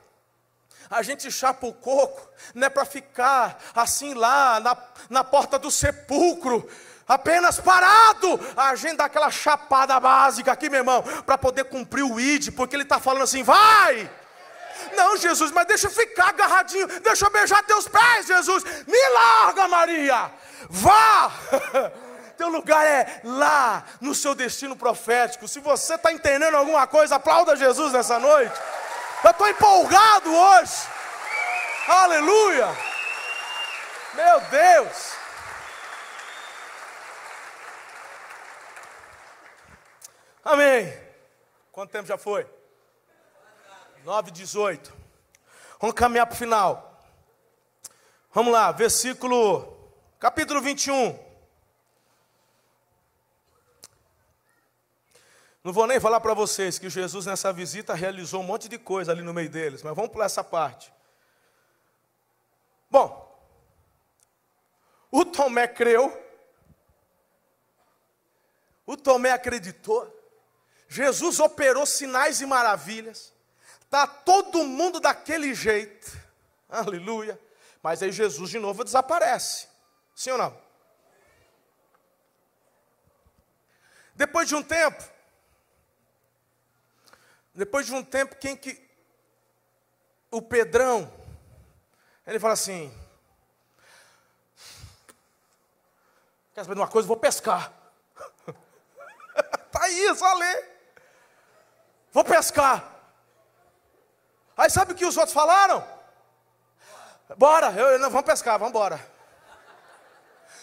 a gente chapa o coco, não é para ficar assim lá na, na porta do sepulcro, apenas parado, a gente dá aquela chapada básica aqui, meu irmão, para poder cumprir o ID, porque ele está falando assim, vai! Não, Jesus, mas deixa eu ficar agarradinho, deixa eu beijar teus pés, Jesus. Me larga, Maria. Vá. Teu lugar é lá, no seu destino profético. Se você está entendendo alguma coisa, aplauda Jesus nessa noite. Eu estou empolgado hoje. Aleluia. Meu Deus. Amém. Quanto tempo já foi? 9, 18. Vamos caminhar para o final. Vamos lá, versículo, capítulo 21. Não vou nem falar para vocês que Jesus nessa visita realizou um monte de coisa ali no meio deles, mas vamos pular essa parte. Bom, o Tomé creu, o Tomé acreditou, Jesus operou sinais e maravilhas, Está todo mundo daquele jeito. Aleluia. Mas aí Jesus de novo desaparece. Sim ou não? Depois de um tempo, depois de um tempo, quem que. O Pedrão, ele fala assim: Quer saber de uma coisa? Vou pescar. Está aí, só ler. Vou pescar. Aí sabe o que os outros falaram? Bora, eu, eu, vamos pescar, vamos embora.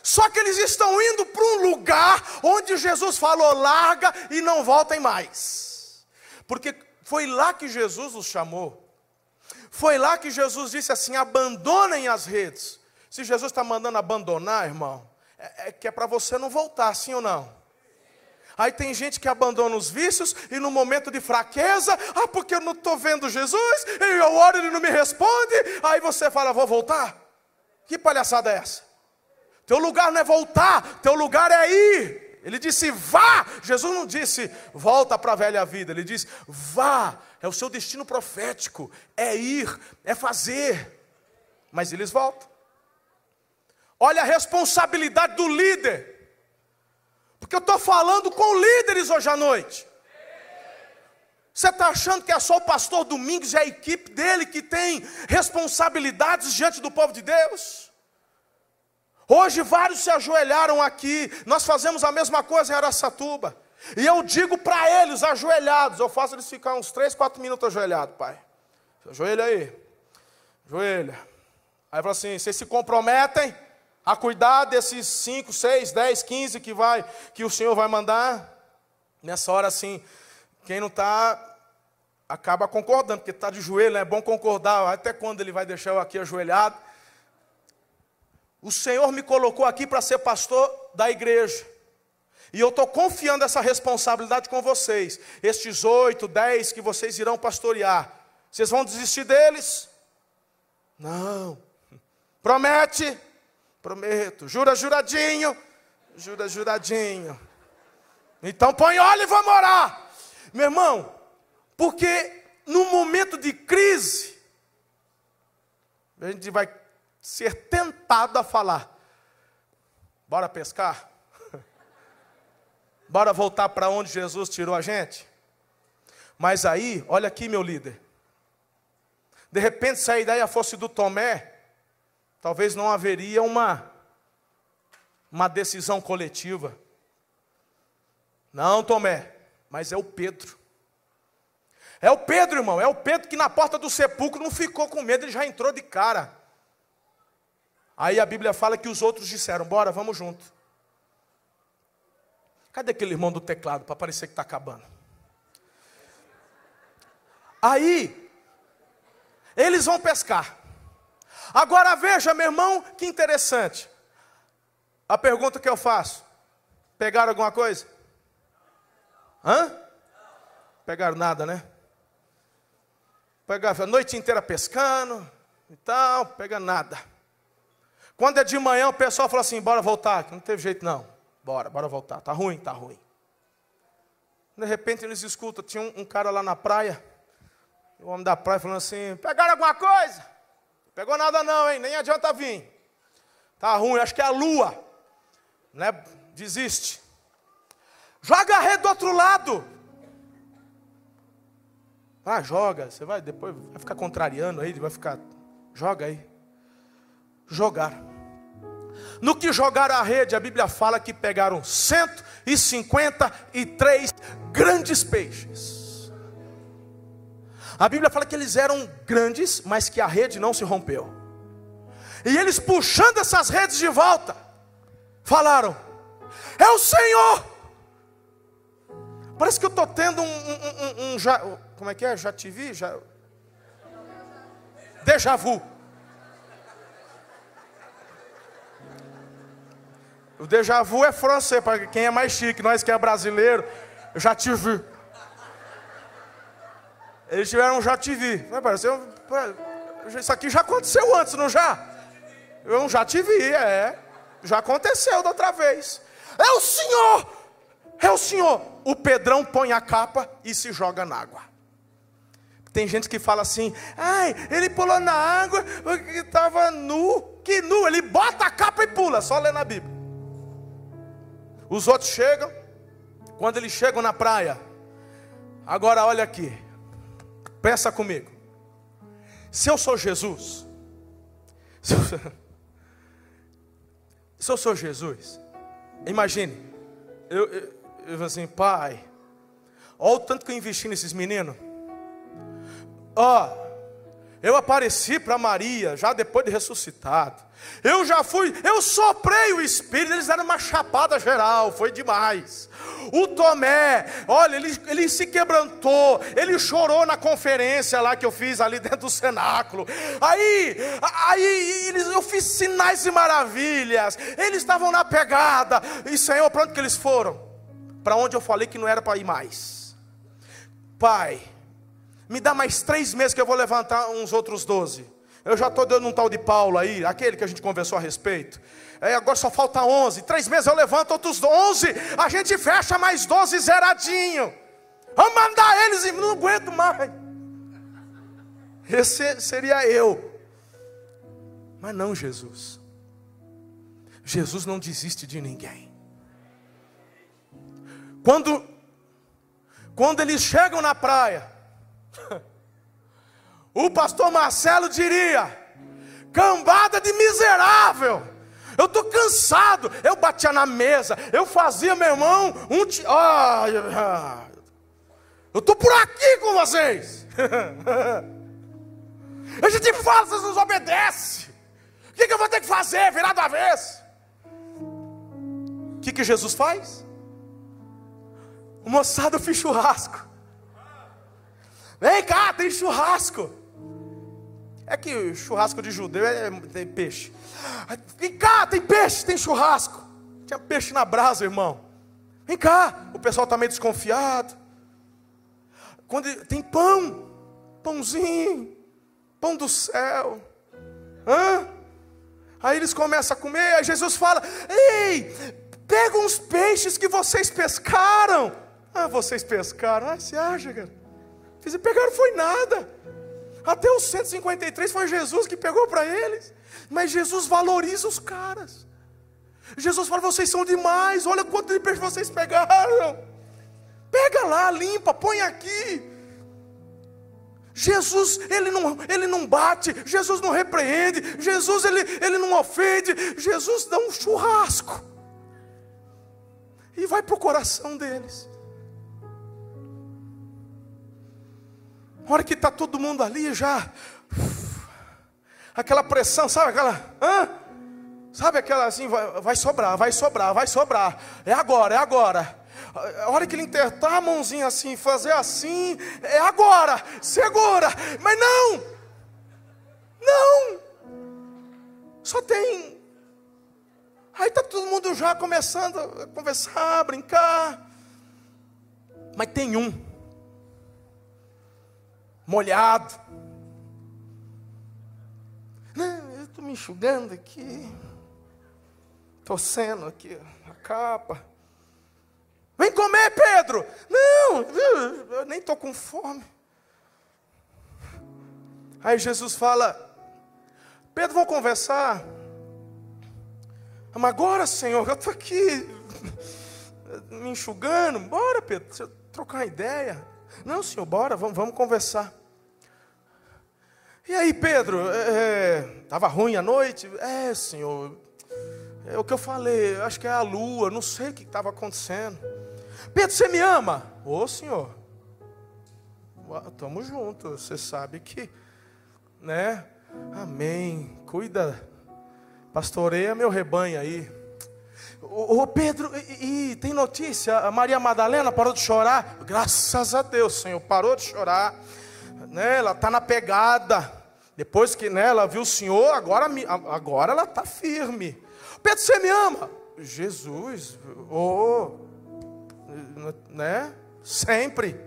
Só que eles estão indo para um lugar onde Jesus falou: larga e não voltem mais. Porque foi lá que Jesus os chamou. Foi lá que Jesus disse assim: abandonem as redes. Se Jesus está mandando abandonar, irmão, é, é que é para você não voltar, sim ou não? Aí tem gente que abandona os vícios e no momento de fraqueza, ah, porque eu não estou vendo Jesus, e eu oro e ele não me responde. Aí você fala, vou voltar. Que palhaçada é essa? Teu lugar não é voltar, teu lugar é ir. Ele disse, vá. Jesus não disse, volta para a velha vida. Ele disse, vá. É o seu destino profético. É ir, é fazer. Mas eles voltam. Olha a responsabilidade do líder. Porque eu estou falando com líderes hoje à noite. Você está achando que é só o pastor Domingos e a equipe dele que tem responsabilidades diante do povo de Deus? Hoje vários se ajoelharam aqui, nós fazemos a mesma coisa em Araçatuba. E eu digo para eles, ajoelhados, eu faço eles ficar uns 3, 4 minutos ajoelhados, pai. Ajoelha aí. Ajoelha. Aí fala assim: vocês se comprometem a cuidar desses 5, 6, 10, 15 que vai, que o Senhor vai mandar? Nessa hora assim, quem não está acaba concordando, porque está de joelho, né? é bom concordar, até quando ele vai deixar eu aqui ajoelhado. O Senhor me colocou aqui para ser pastor da igreja. E eu estou confiando essa responsabilidade com vocês. Estes oito, dez que vocês irão pastorear. Vocês vão desistir deles? Não. Promete? Prometo. Jura, juradinho? Jura, juradinho. Então põe óleo e vamos orar. Meu irmão, porque no momento de crise, a gente vai ser tentado a falar: bora pescar? Bora voltar para onde Jesus tirou a gente? Mas aí, olha aqui, meu líder. De repente, se a ideia fosse do Tomé, talvez não haveria uma, uma decisão coletiva. Não, Tomé, mas é o Pedro. É o Pedro, irmão, é o Pedro que na porta do sepulcro não ficou com medo, ele já entrou de cara. Aí a Bíblia fala que os outros disseram: Bora, vamos junto. Cadê aquele irmão do teclado para parecer que está acabando? Aí, eles vão pescar. Agora veja, meu irmão, que interessante. A pergunta que eu faço: pegaram alguma coisa? Hã? Pegaram nada, né? Pegaram a noite inteira pescando e tal, pega nada. Quando é de manhã, o pessoal fala assim: bora voltar, que não teve jeito não. Bora, bora voltar. Tá ruim, tá ruim. De repente eles escutam, tinha um, um cara lá na praia, o homem da praia falando assim: pegaram alguma coisa? Pegou nada não, hein? Nem adianta vir. Tá ruim, acho que é a lua. Né? Desiste. Joga a rede do outro lado. Ah, joga. Você vai depois vai ficar contrariando aí, vai ficar. Joga aí. Jogar. No que jogaram a rede, a Bíblia fala que pegaram 153 grandes peixes. A Bíblia fala que eles eram grandes, mas que a rede não se rompeu. E eles puxando essas redes de volta, falaram: É o Senhor. Parece que eu estou tendo um, um, um, um, Como é que é? Já te vi? Já... Déjà vu. O déjà vu é francês, para quem é mais chique, nós que é brasileiro, eu já te vi. Eles tiveram um já te vi. Isso aqui já aconteceu antes, não já? Eu já te vi, é. Já aconteceu da outra vez. É o Senhor! É o Senhor! O Pedrão põe a capa e se joga na água. Tem gente que fala assim, ai, ele pulou na água porque estava nu. Que nu? Ele bota a capa e pula, só lê na Bíblia. Os outros chegam, quando eles chegam na praia, agora olha aqui, pensa comigo. Se eu sou Jesus, se eu, se eu sou Jesus, imagine, eu, eu, eu assim, pai, olha o tanto que eu investi nesses meninos. Ó, eu apareci para Maria já depois de ressuscitado. Eu já fui, eu soprei o Espírito, eles deram uma chapada geral, foi demais. O Tomé, olha, ele, ele se quebrantou, ele chorou na conferência lá que eu fiz ali dentro do cenáculo. Aí, aí eles, eu fiz sinais e maravilhas, eles estavam na pegada. E Senhor, para onde que eles foram? Para onde eu falei que não era para ir mais. Pai, me dá mais três meses que eu vou levantar uns outros doze. Eu já estou dando um tal de Paulo aí, aquele que a gente conversou a respeito. É, agora só falta 11. Três meses eu levanto outros 11. A gente fecha mais 12 zeradinho. Vamos mandar eles não aguento mais. Esse seria eu. Mas não Jesus. Jesus não desiste de ninguém. Quando, quando eles chegam na praia, O pastor Marcelo diria: cambada de miserável, Eu estou cansado. Eu batia na mesa. Eu fazia, meu irmão, um. Ti... Ah, eu estou por aqui com vocês. A gente fala, vocês nos obedecem. O que, que eu vou ter que fazer? Virar da vez. O que, que Jesus faz? O moçado fiz churrasco. Vem cá, tem churrasco. É que churrasco de judeu é, tem peixe. Vem cá, tem peixe, tem churrasco. Tinha peixe na brasa, irmão. Vem cá, o pessoal está meio desconfiado. Quando tem pão, pãozinho, pão do céu. Hã? Aí eles começam a comer, aí Jesus fala: Ei, pega uns peixes que vocês pescaram. Ah, vocês pescaram. Ah, você acha, cara? Pegaram foi nada. Até os 153 foi Jesus que pegou para eles. Mas Jesus valoriza os caras. Jesus fala: vocês são demais. Olha quanto de peixe vocês pegaram. Pega lá, limpa, põe aqui. Jesus, ele não, ele não bate, Jesus não repreende, Jesus, ele, ele não ofende, Jesus dá um churrasco e vai para o coração deles. A hora que está todo mundo ali já, aquela pressão, sabe aquela, hã? sabe aquela assim, vai, vai sobrar, vai sobrar, vai sobrar, é agora, é agora. A hora que ele entertar a mãozinha assim, fazer assim, é agora, segura, mas não, não, só tem. Aí está todo mundo já começando a conversar, a brincar, mas tem um molhado. Não, eu estou me enxugando aqui, torcendo aqui a capa. Vem comer, Pedro. Não, eu nem estou com fome. Aí Jesus fala: Pedro, vamos conversar. Mas agora, Senhor, eu estou aqui me enxugando. Bora, Pedro, trocar uma ideia. Não, senhor, bora, vamos, vamos conversar. E aí, Pedro, estava é, é ruim a noite? É, senhor, é o que eu falei, acho que é a lua, não sei o que estava acontecendo. Pedro, você me ama? Ô, senhor, estamos juntos, você sabe que, né? Amém, cuida, pastoreia meu rebanho aí. Ô Pedro, e, e, tem notícia? A Maria Madalena parou de chorar? Graças a Deus, Senhor, parou de chorar. Né, ela está na pegada. Depois que né, ela viu o Senhor, agora, agora ela está firme. Pedro, você me ama? Jesus, oh, né? Sempre.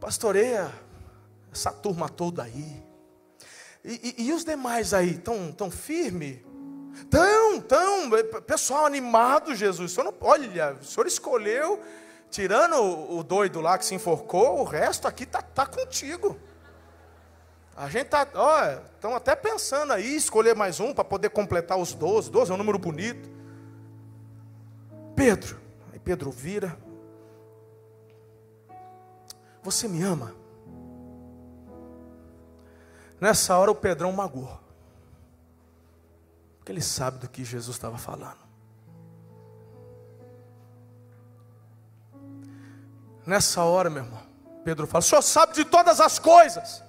Pastoreia essa turma toda aí. E, e, e os demais aí, estão tão firme? Tão, tão, pessoal animado, Jesus. O não, olha, o senhor escolheu, tirando o, doido lá que se enforcou, o resto aqui tá, tá contigo. A gente tá, ó, estão até pensando aí, escolher mais um para poder completar os 12. 12 é um número bonito. Pedro, aí Pedro vira. Você me ama? Nessa hora o Pedrão magoou. Porque ele sabe do que Jesus estava falando. Nessa hora, meu irmão, Pedro fala: O senhor sabe de todas as coisas.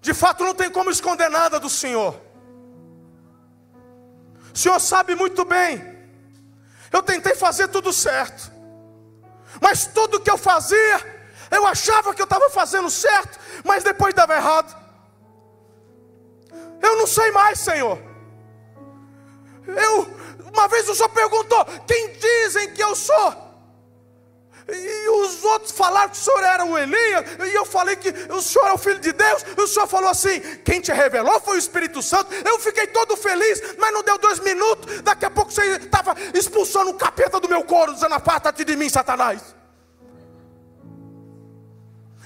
De fato, não tem como esconder nada do Senhor. O Senhor sabe muito bem. Eu tentei fazer tudo certo. Mas tudo que eu fazia, eu achava que eu estava fazendo certo, mas depois dava errado. Eu não sei mais, Senhor. Eu, uma vez o Senhor perguntou: quem dizem que eu sou? E os outros falaram que o Senhor era o Elias, e eu falei que o Senhor é o Filho de Deus, e o Senhor falou assim: quem te revelou foi o Espírito Santo. Eu fiquei todo feliz, mas não deu dois minutos, daqui a pouco você estava expulsando o capeta do meu couro, dizendo: aparta-te de mim, Satanás.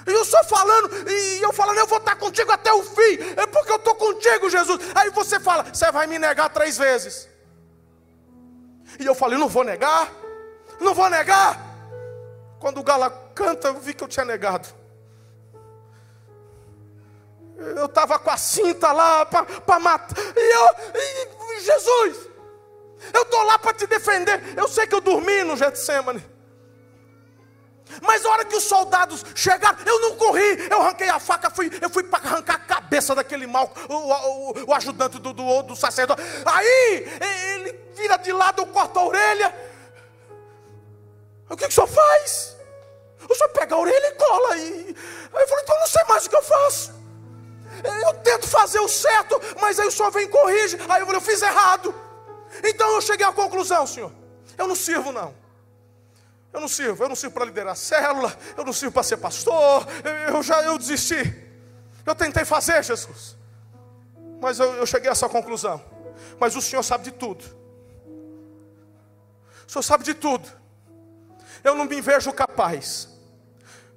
E o Senhor falando, e eu falando, eu vou estar contigo até o fim, é porque eu estou contigo, Jesus. Aí você fala, você vai me negar três vezes. E eu falei, não vou negar, não vou negar. Quando o galo canta, eu vi que eu tinha negado. Eu estava com a cinta lá para matar. E eu, e, Jesus, eu estou lá para te defender. Eu sei que eu dormi no Getsemane. Mas a hora que os soldados chegaram, eu não corri, eu arranquei a faca, fui, eu fui para arrancar a cabeça daquele mal, o, o, o ajudante do, do, do, sacerdote. Aí ele vira de lado, corta a orelha. O que, que o senhor faz? O senhor pega a orelha e cola. E... Aí eu falei, então eu não sei mais o que eu faço. Eu tento fazer o certo, mas aí o senhor vem e corrige. Aí eu falei, eu fiz errado. Então eu cheguei à conclusão, senhor. Eu não sirvo, não. Eu não sirvo, eu não sirvo para liderar célula, eu não sirvo para ser pastor, eu, eu, já eu desisti. Eu tentei fazer, Jesus. Mas eu, eu cheguei a essa conclusão. Mas o Senhor sabe de tudo. O Senhor sabe de tudo. Eu não me vejo capaz.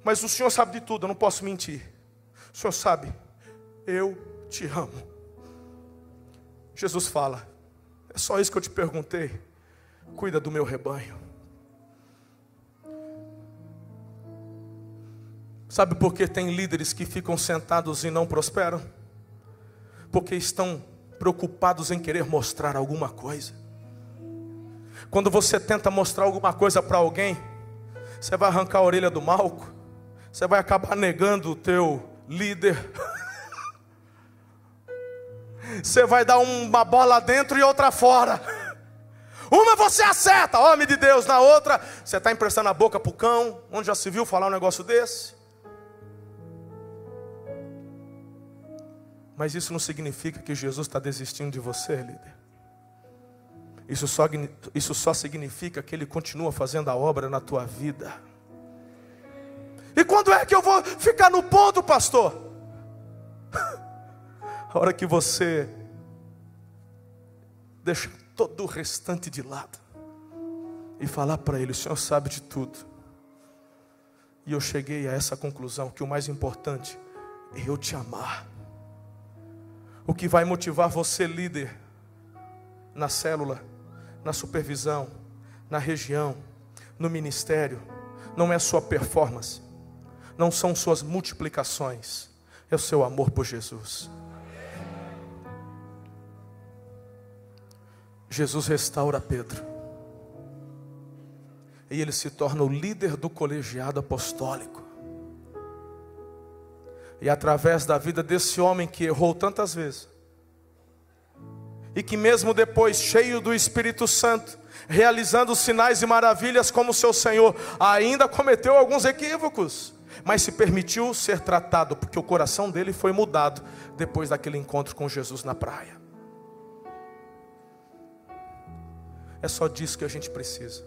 Mas o Senhor sabe de tudo, eu não posso mentir. O Senhor sabe eu te amo. Jesus fala: É só isso que eu te perguntei. Cuida do meu rebanho. Sabe por que tem líderes que ficam sentados e não prosperam? Porque estão preocupados em querer mostrar alguma coisa. Quando você tenta mostrar alguma coisa para alguém, você vai arrancar a orelha do malco, você vai acabar negando o teu líder. Você vai dar uma bola dentro e outra fora. Uma você acerta, homem de Deus, na outra você está emprestando a boca para o cão. Onde já se viu falar um negócio desse? Mas isso não significa que Jesus está desistindo de você, líder. Isso só, isso só significa que Ele continua fazendo a obra na tua vida. E quando é que eu vou ficar no ponto, pastor? A hora que você deixa todo o restante de lado e falar para Ele: O Senhor sabe de tudo. E eu cheguei a essa conclusão: que o mais importante é eu te amar. O que vai motivar você, líder, na célula, na supervisão, na região, no ministério, não é sua performance, não são suas multiplicações, é o seu amor por Jesus. Jesus restaura Pedro. E ele se torna o líder do colegiado apostólico. E através da vida desse homem que errou tantas vezes, e que mesmo depois, cheio do Espírito Santo, realizando sinais e maravilhas como seu Senhor, ainda cometeu alguns equívocos, mas se permitiu ser tratado, porque o coração dele foi mudado depois daquele encontro com Jesus na praia. É só disso que a gente precisa.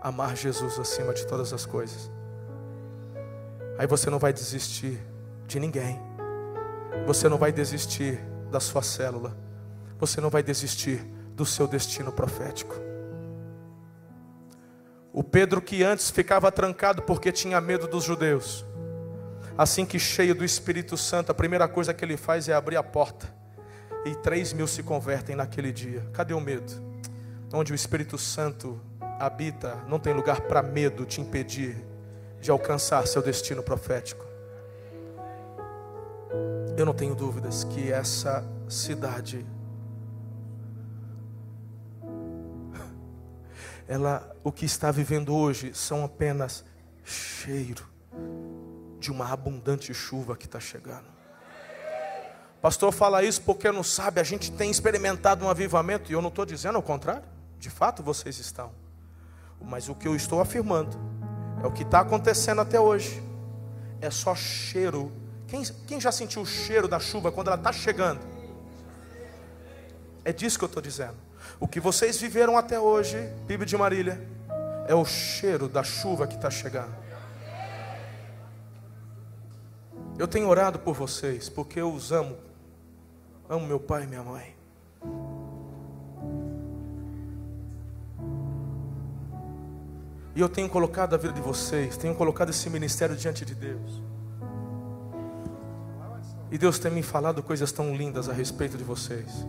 Amar Jesus acima de todas as coisas. Aí você não vai desistir de ninguém. Você não vai desistir da sua célula. Você não vai desistir do seu destino profético. O Pedro que antes ficava trancado porque tinha medo dos judeus. Assim que cheio do Espírito Santo, a primeira coisa que ele faz é abrir a porta e três mil se convertem naquele dia. Cadê o medo? Onde o Espírito Santo habita, não tem lugar para medo te impedir de alcançar seu destino profético. Eu não tenho dúvidas que essa cidade, ela, o que está vivendo hoje são apenas cheiro de uma abundante chuva que está chegando. Pastor fala isso porque não sabe, a gente tem experimentado um avivamento, e eu não estou dizendo o contrário, de fato vocês estão. Mas o que eu estou afirmando é o que está acontecendo até hoje. É só cheiro. Quem, quem já sentiu o cheiro da chuva quando ela está chegando? É disso que eu estou dizendo. O que vocês viveram até hoje, Bíblia de Marília, é o cheiro da chuva que está chegando. Eu tenho orado por vocês, porque eu os amo Amo meu pai e minha mãe. E eu tenho colocado a vida de vocês, tenho colocado esse ministério diante de Deus. E Deus tem me falado coisas tão lindas a respeito de vocês.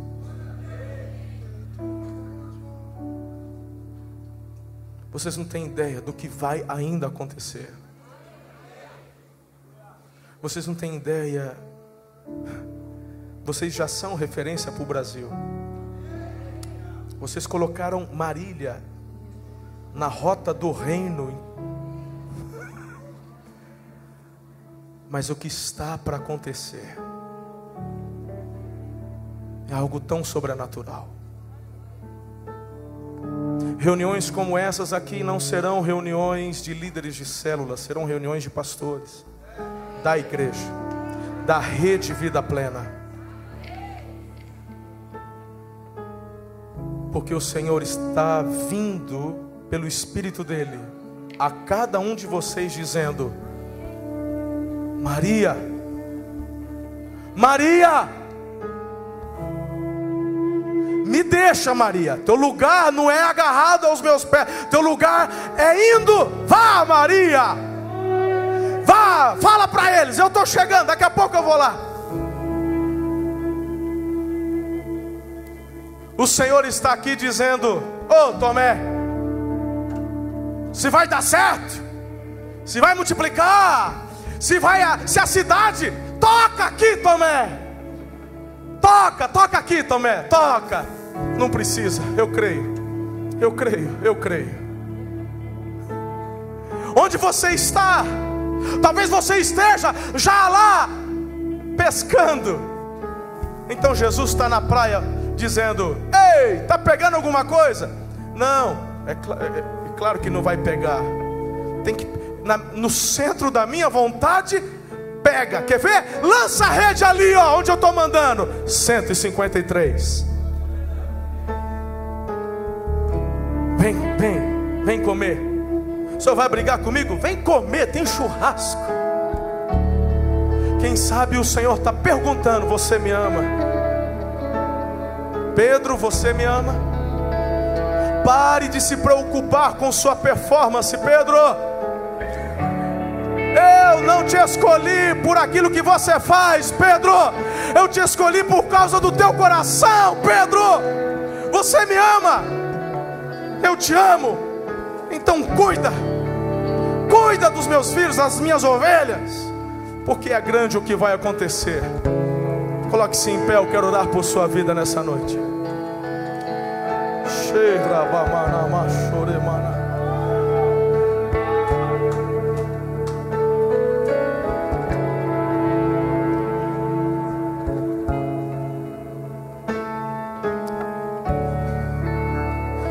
Vocês não têm ideia do que vai ainda acontecer. Vocês não têm ideia. Vocês já são referência para o Brasil. Vocês colocaram Marília na rota do reino. Mas o que está para acontecer é algo tão sobrenatural. Reuniões como essas aqui não serão reuniões de líderes de células, serão reuniões de pastores da igreja, da rede Vida Plena. Porque o Senhor está vindo pelo Espírito dele a cada um de vocês dizendo: Maria, Maria, me deixa, Maria. Teu lugar não é agarrado aos meus pés. Teu lugar é indo. Vá, Maria. Vá, fala para eles. Eu estou chegando. Daqui a pouco eu vou lá. O Senhor está aqui dizendo: Ô oh, Tomé, se vai dar certo, se vai multiplicar, se vai a, se a cidade toca aqui, Tomé. Toca, toca aqui, Tomé, toca. Não precisa, eu creio. Eu creio, eu creio. Onde você está? Talvez você esteja já lá pescando. Então Jesus está na praia dizendo: Ei, está pegando alguma coisa? Não, é, é, é, claro que não vai pegar. Tem que na, no centro da minha vontade pega. Quer ver? Lança a rede ali, ó, onde eu estou mandando. 153. Vem, vem, vem comer. O senhor vai brigar comigo? Vem comer, tem churrasco. Quem sabe o Senhor está perguntando: Você me ama? Pedro, você me ama? Pare de se preocupar com sua performance, Pedro. Eu não te escolhi por aquilo que você faz, Pedro. Eu te escolhi por causa do teu coração, Pedro. Você me ama eu te amo. Então cuida, cuida dos meus filhos, das minhas ovelhas, porque é grande o que vai acontecer. Coloque-se em pé, eu quero orar por sua vida nessa noite.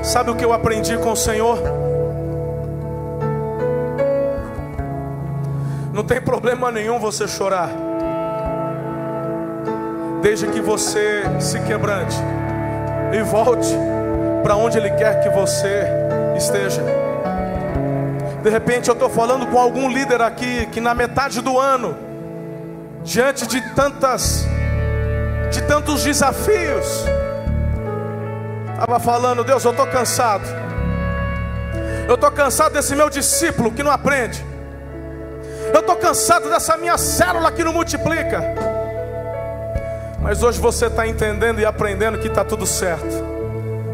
Sabe o que eu aprendi com o Senhor? Não tem problema nenhum você chorar, desde que você se quebrante e volte para onde Ele quer que você esteja. De repente eu estou falando com algum líder aqui que na metade do ano, diante de tantas, de tantos desafios, Estava falando, Deus, eu estou cansado. Eu estou cansado desse meu discípulo que não aprende. Eu estou cansado dessa minha célula que não multiplica. Mas hoje você está entendendo e aprendendo que está tudo certo.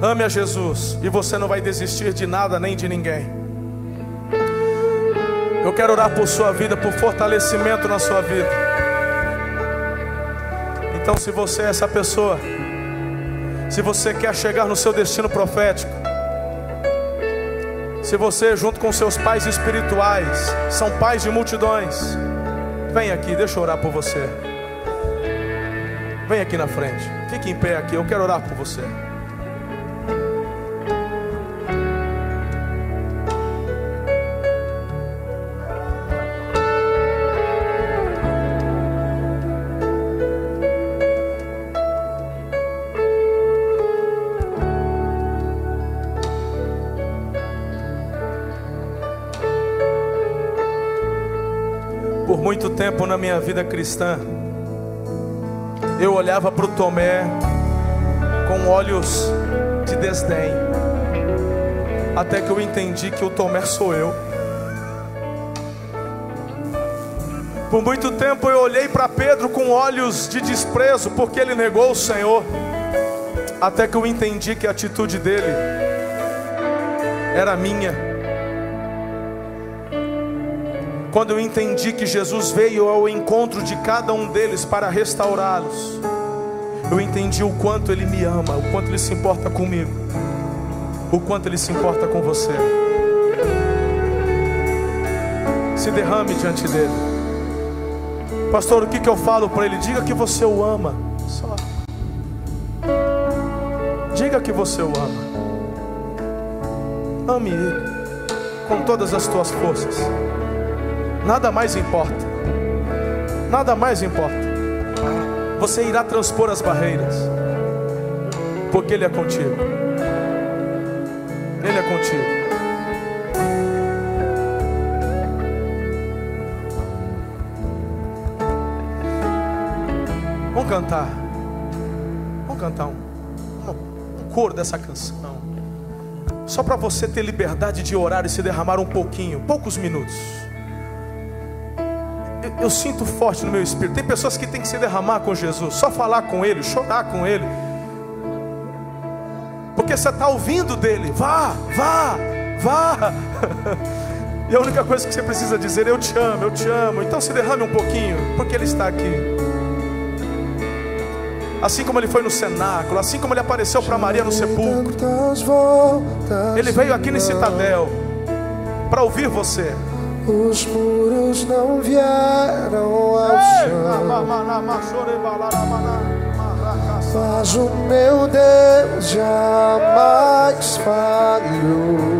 Ame a Jesus e você não vai desistir de nada nem de ninguém. Eu quero orar por sua vida, por fortalecimento na sua vida. Então, se você é essa pessoa se você quer chegar no seu destino profético, se você, junto com seus pais espirituais, são pais de multidões, vem aqui, deixa eu orar por você. Vem aqui na frente, fique em pé aqui, eu quero orar por você. Minha vida cristã, eu olhava para o Tomé com olhos de desdém, até que eu entendi que o Tomé sou eu. Por muito tempo eu olhei para Pedro com olhos de desprezo, porque ele negou o Senhor, até que eu entendi que a atitude dele era minha. Quando eu entendi que Jesus veio ao encontro de cada um deles para restaurá-los, eu entendi o quanto Ele me ama, o quanto Ele se importa comigo, o quanto Ele se importa com você. Se derrame diante dele, pastor. O que, que eu falo para ele? Diga que você o ama, só. Diga que você o ama. Ame Ele com todas as tuas forças. Nada mais importa. Nada mais importa. Você irá transpor as barreiras, porque Ele é contigo. Ele é contigo. Vamos cantar. Vamos cantar um, um, coro dessa canção. Só para você ter liberdade de orar e se derramar um pouquinho, poucos minutos. Eu, sinto forte no meu espírito. Tem pessoas que têm que se derramar com Jesus, só falar com Ele, chorar com Ele. Porque você está ouvindo dele. Vá, vá, vá. E a única coisa que você precisa dizer, eu te amo, eu te amo. Então se derrame um pouquinho, porque Ele está aqui. Assim como ele foi no cenáculo, assim como ele apareceu para Maria no sepulcro. Ele veio aqui nesse citadel para ouvir você. Os muros não vieram ao chão. Mas o meu Deus jamais falhou.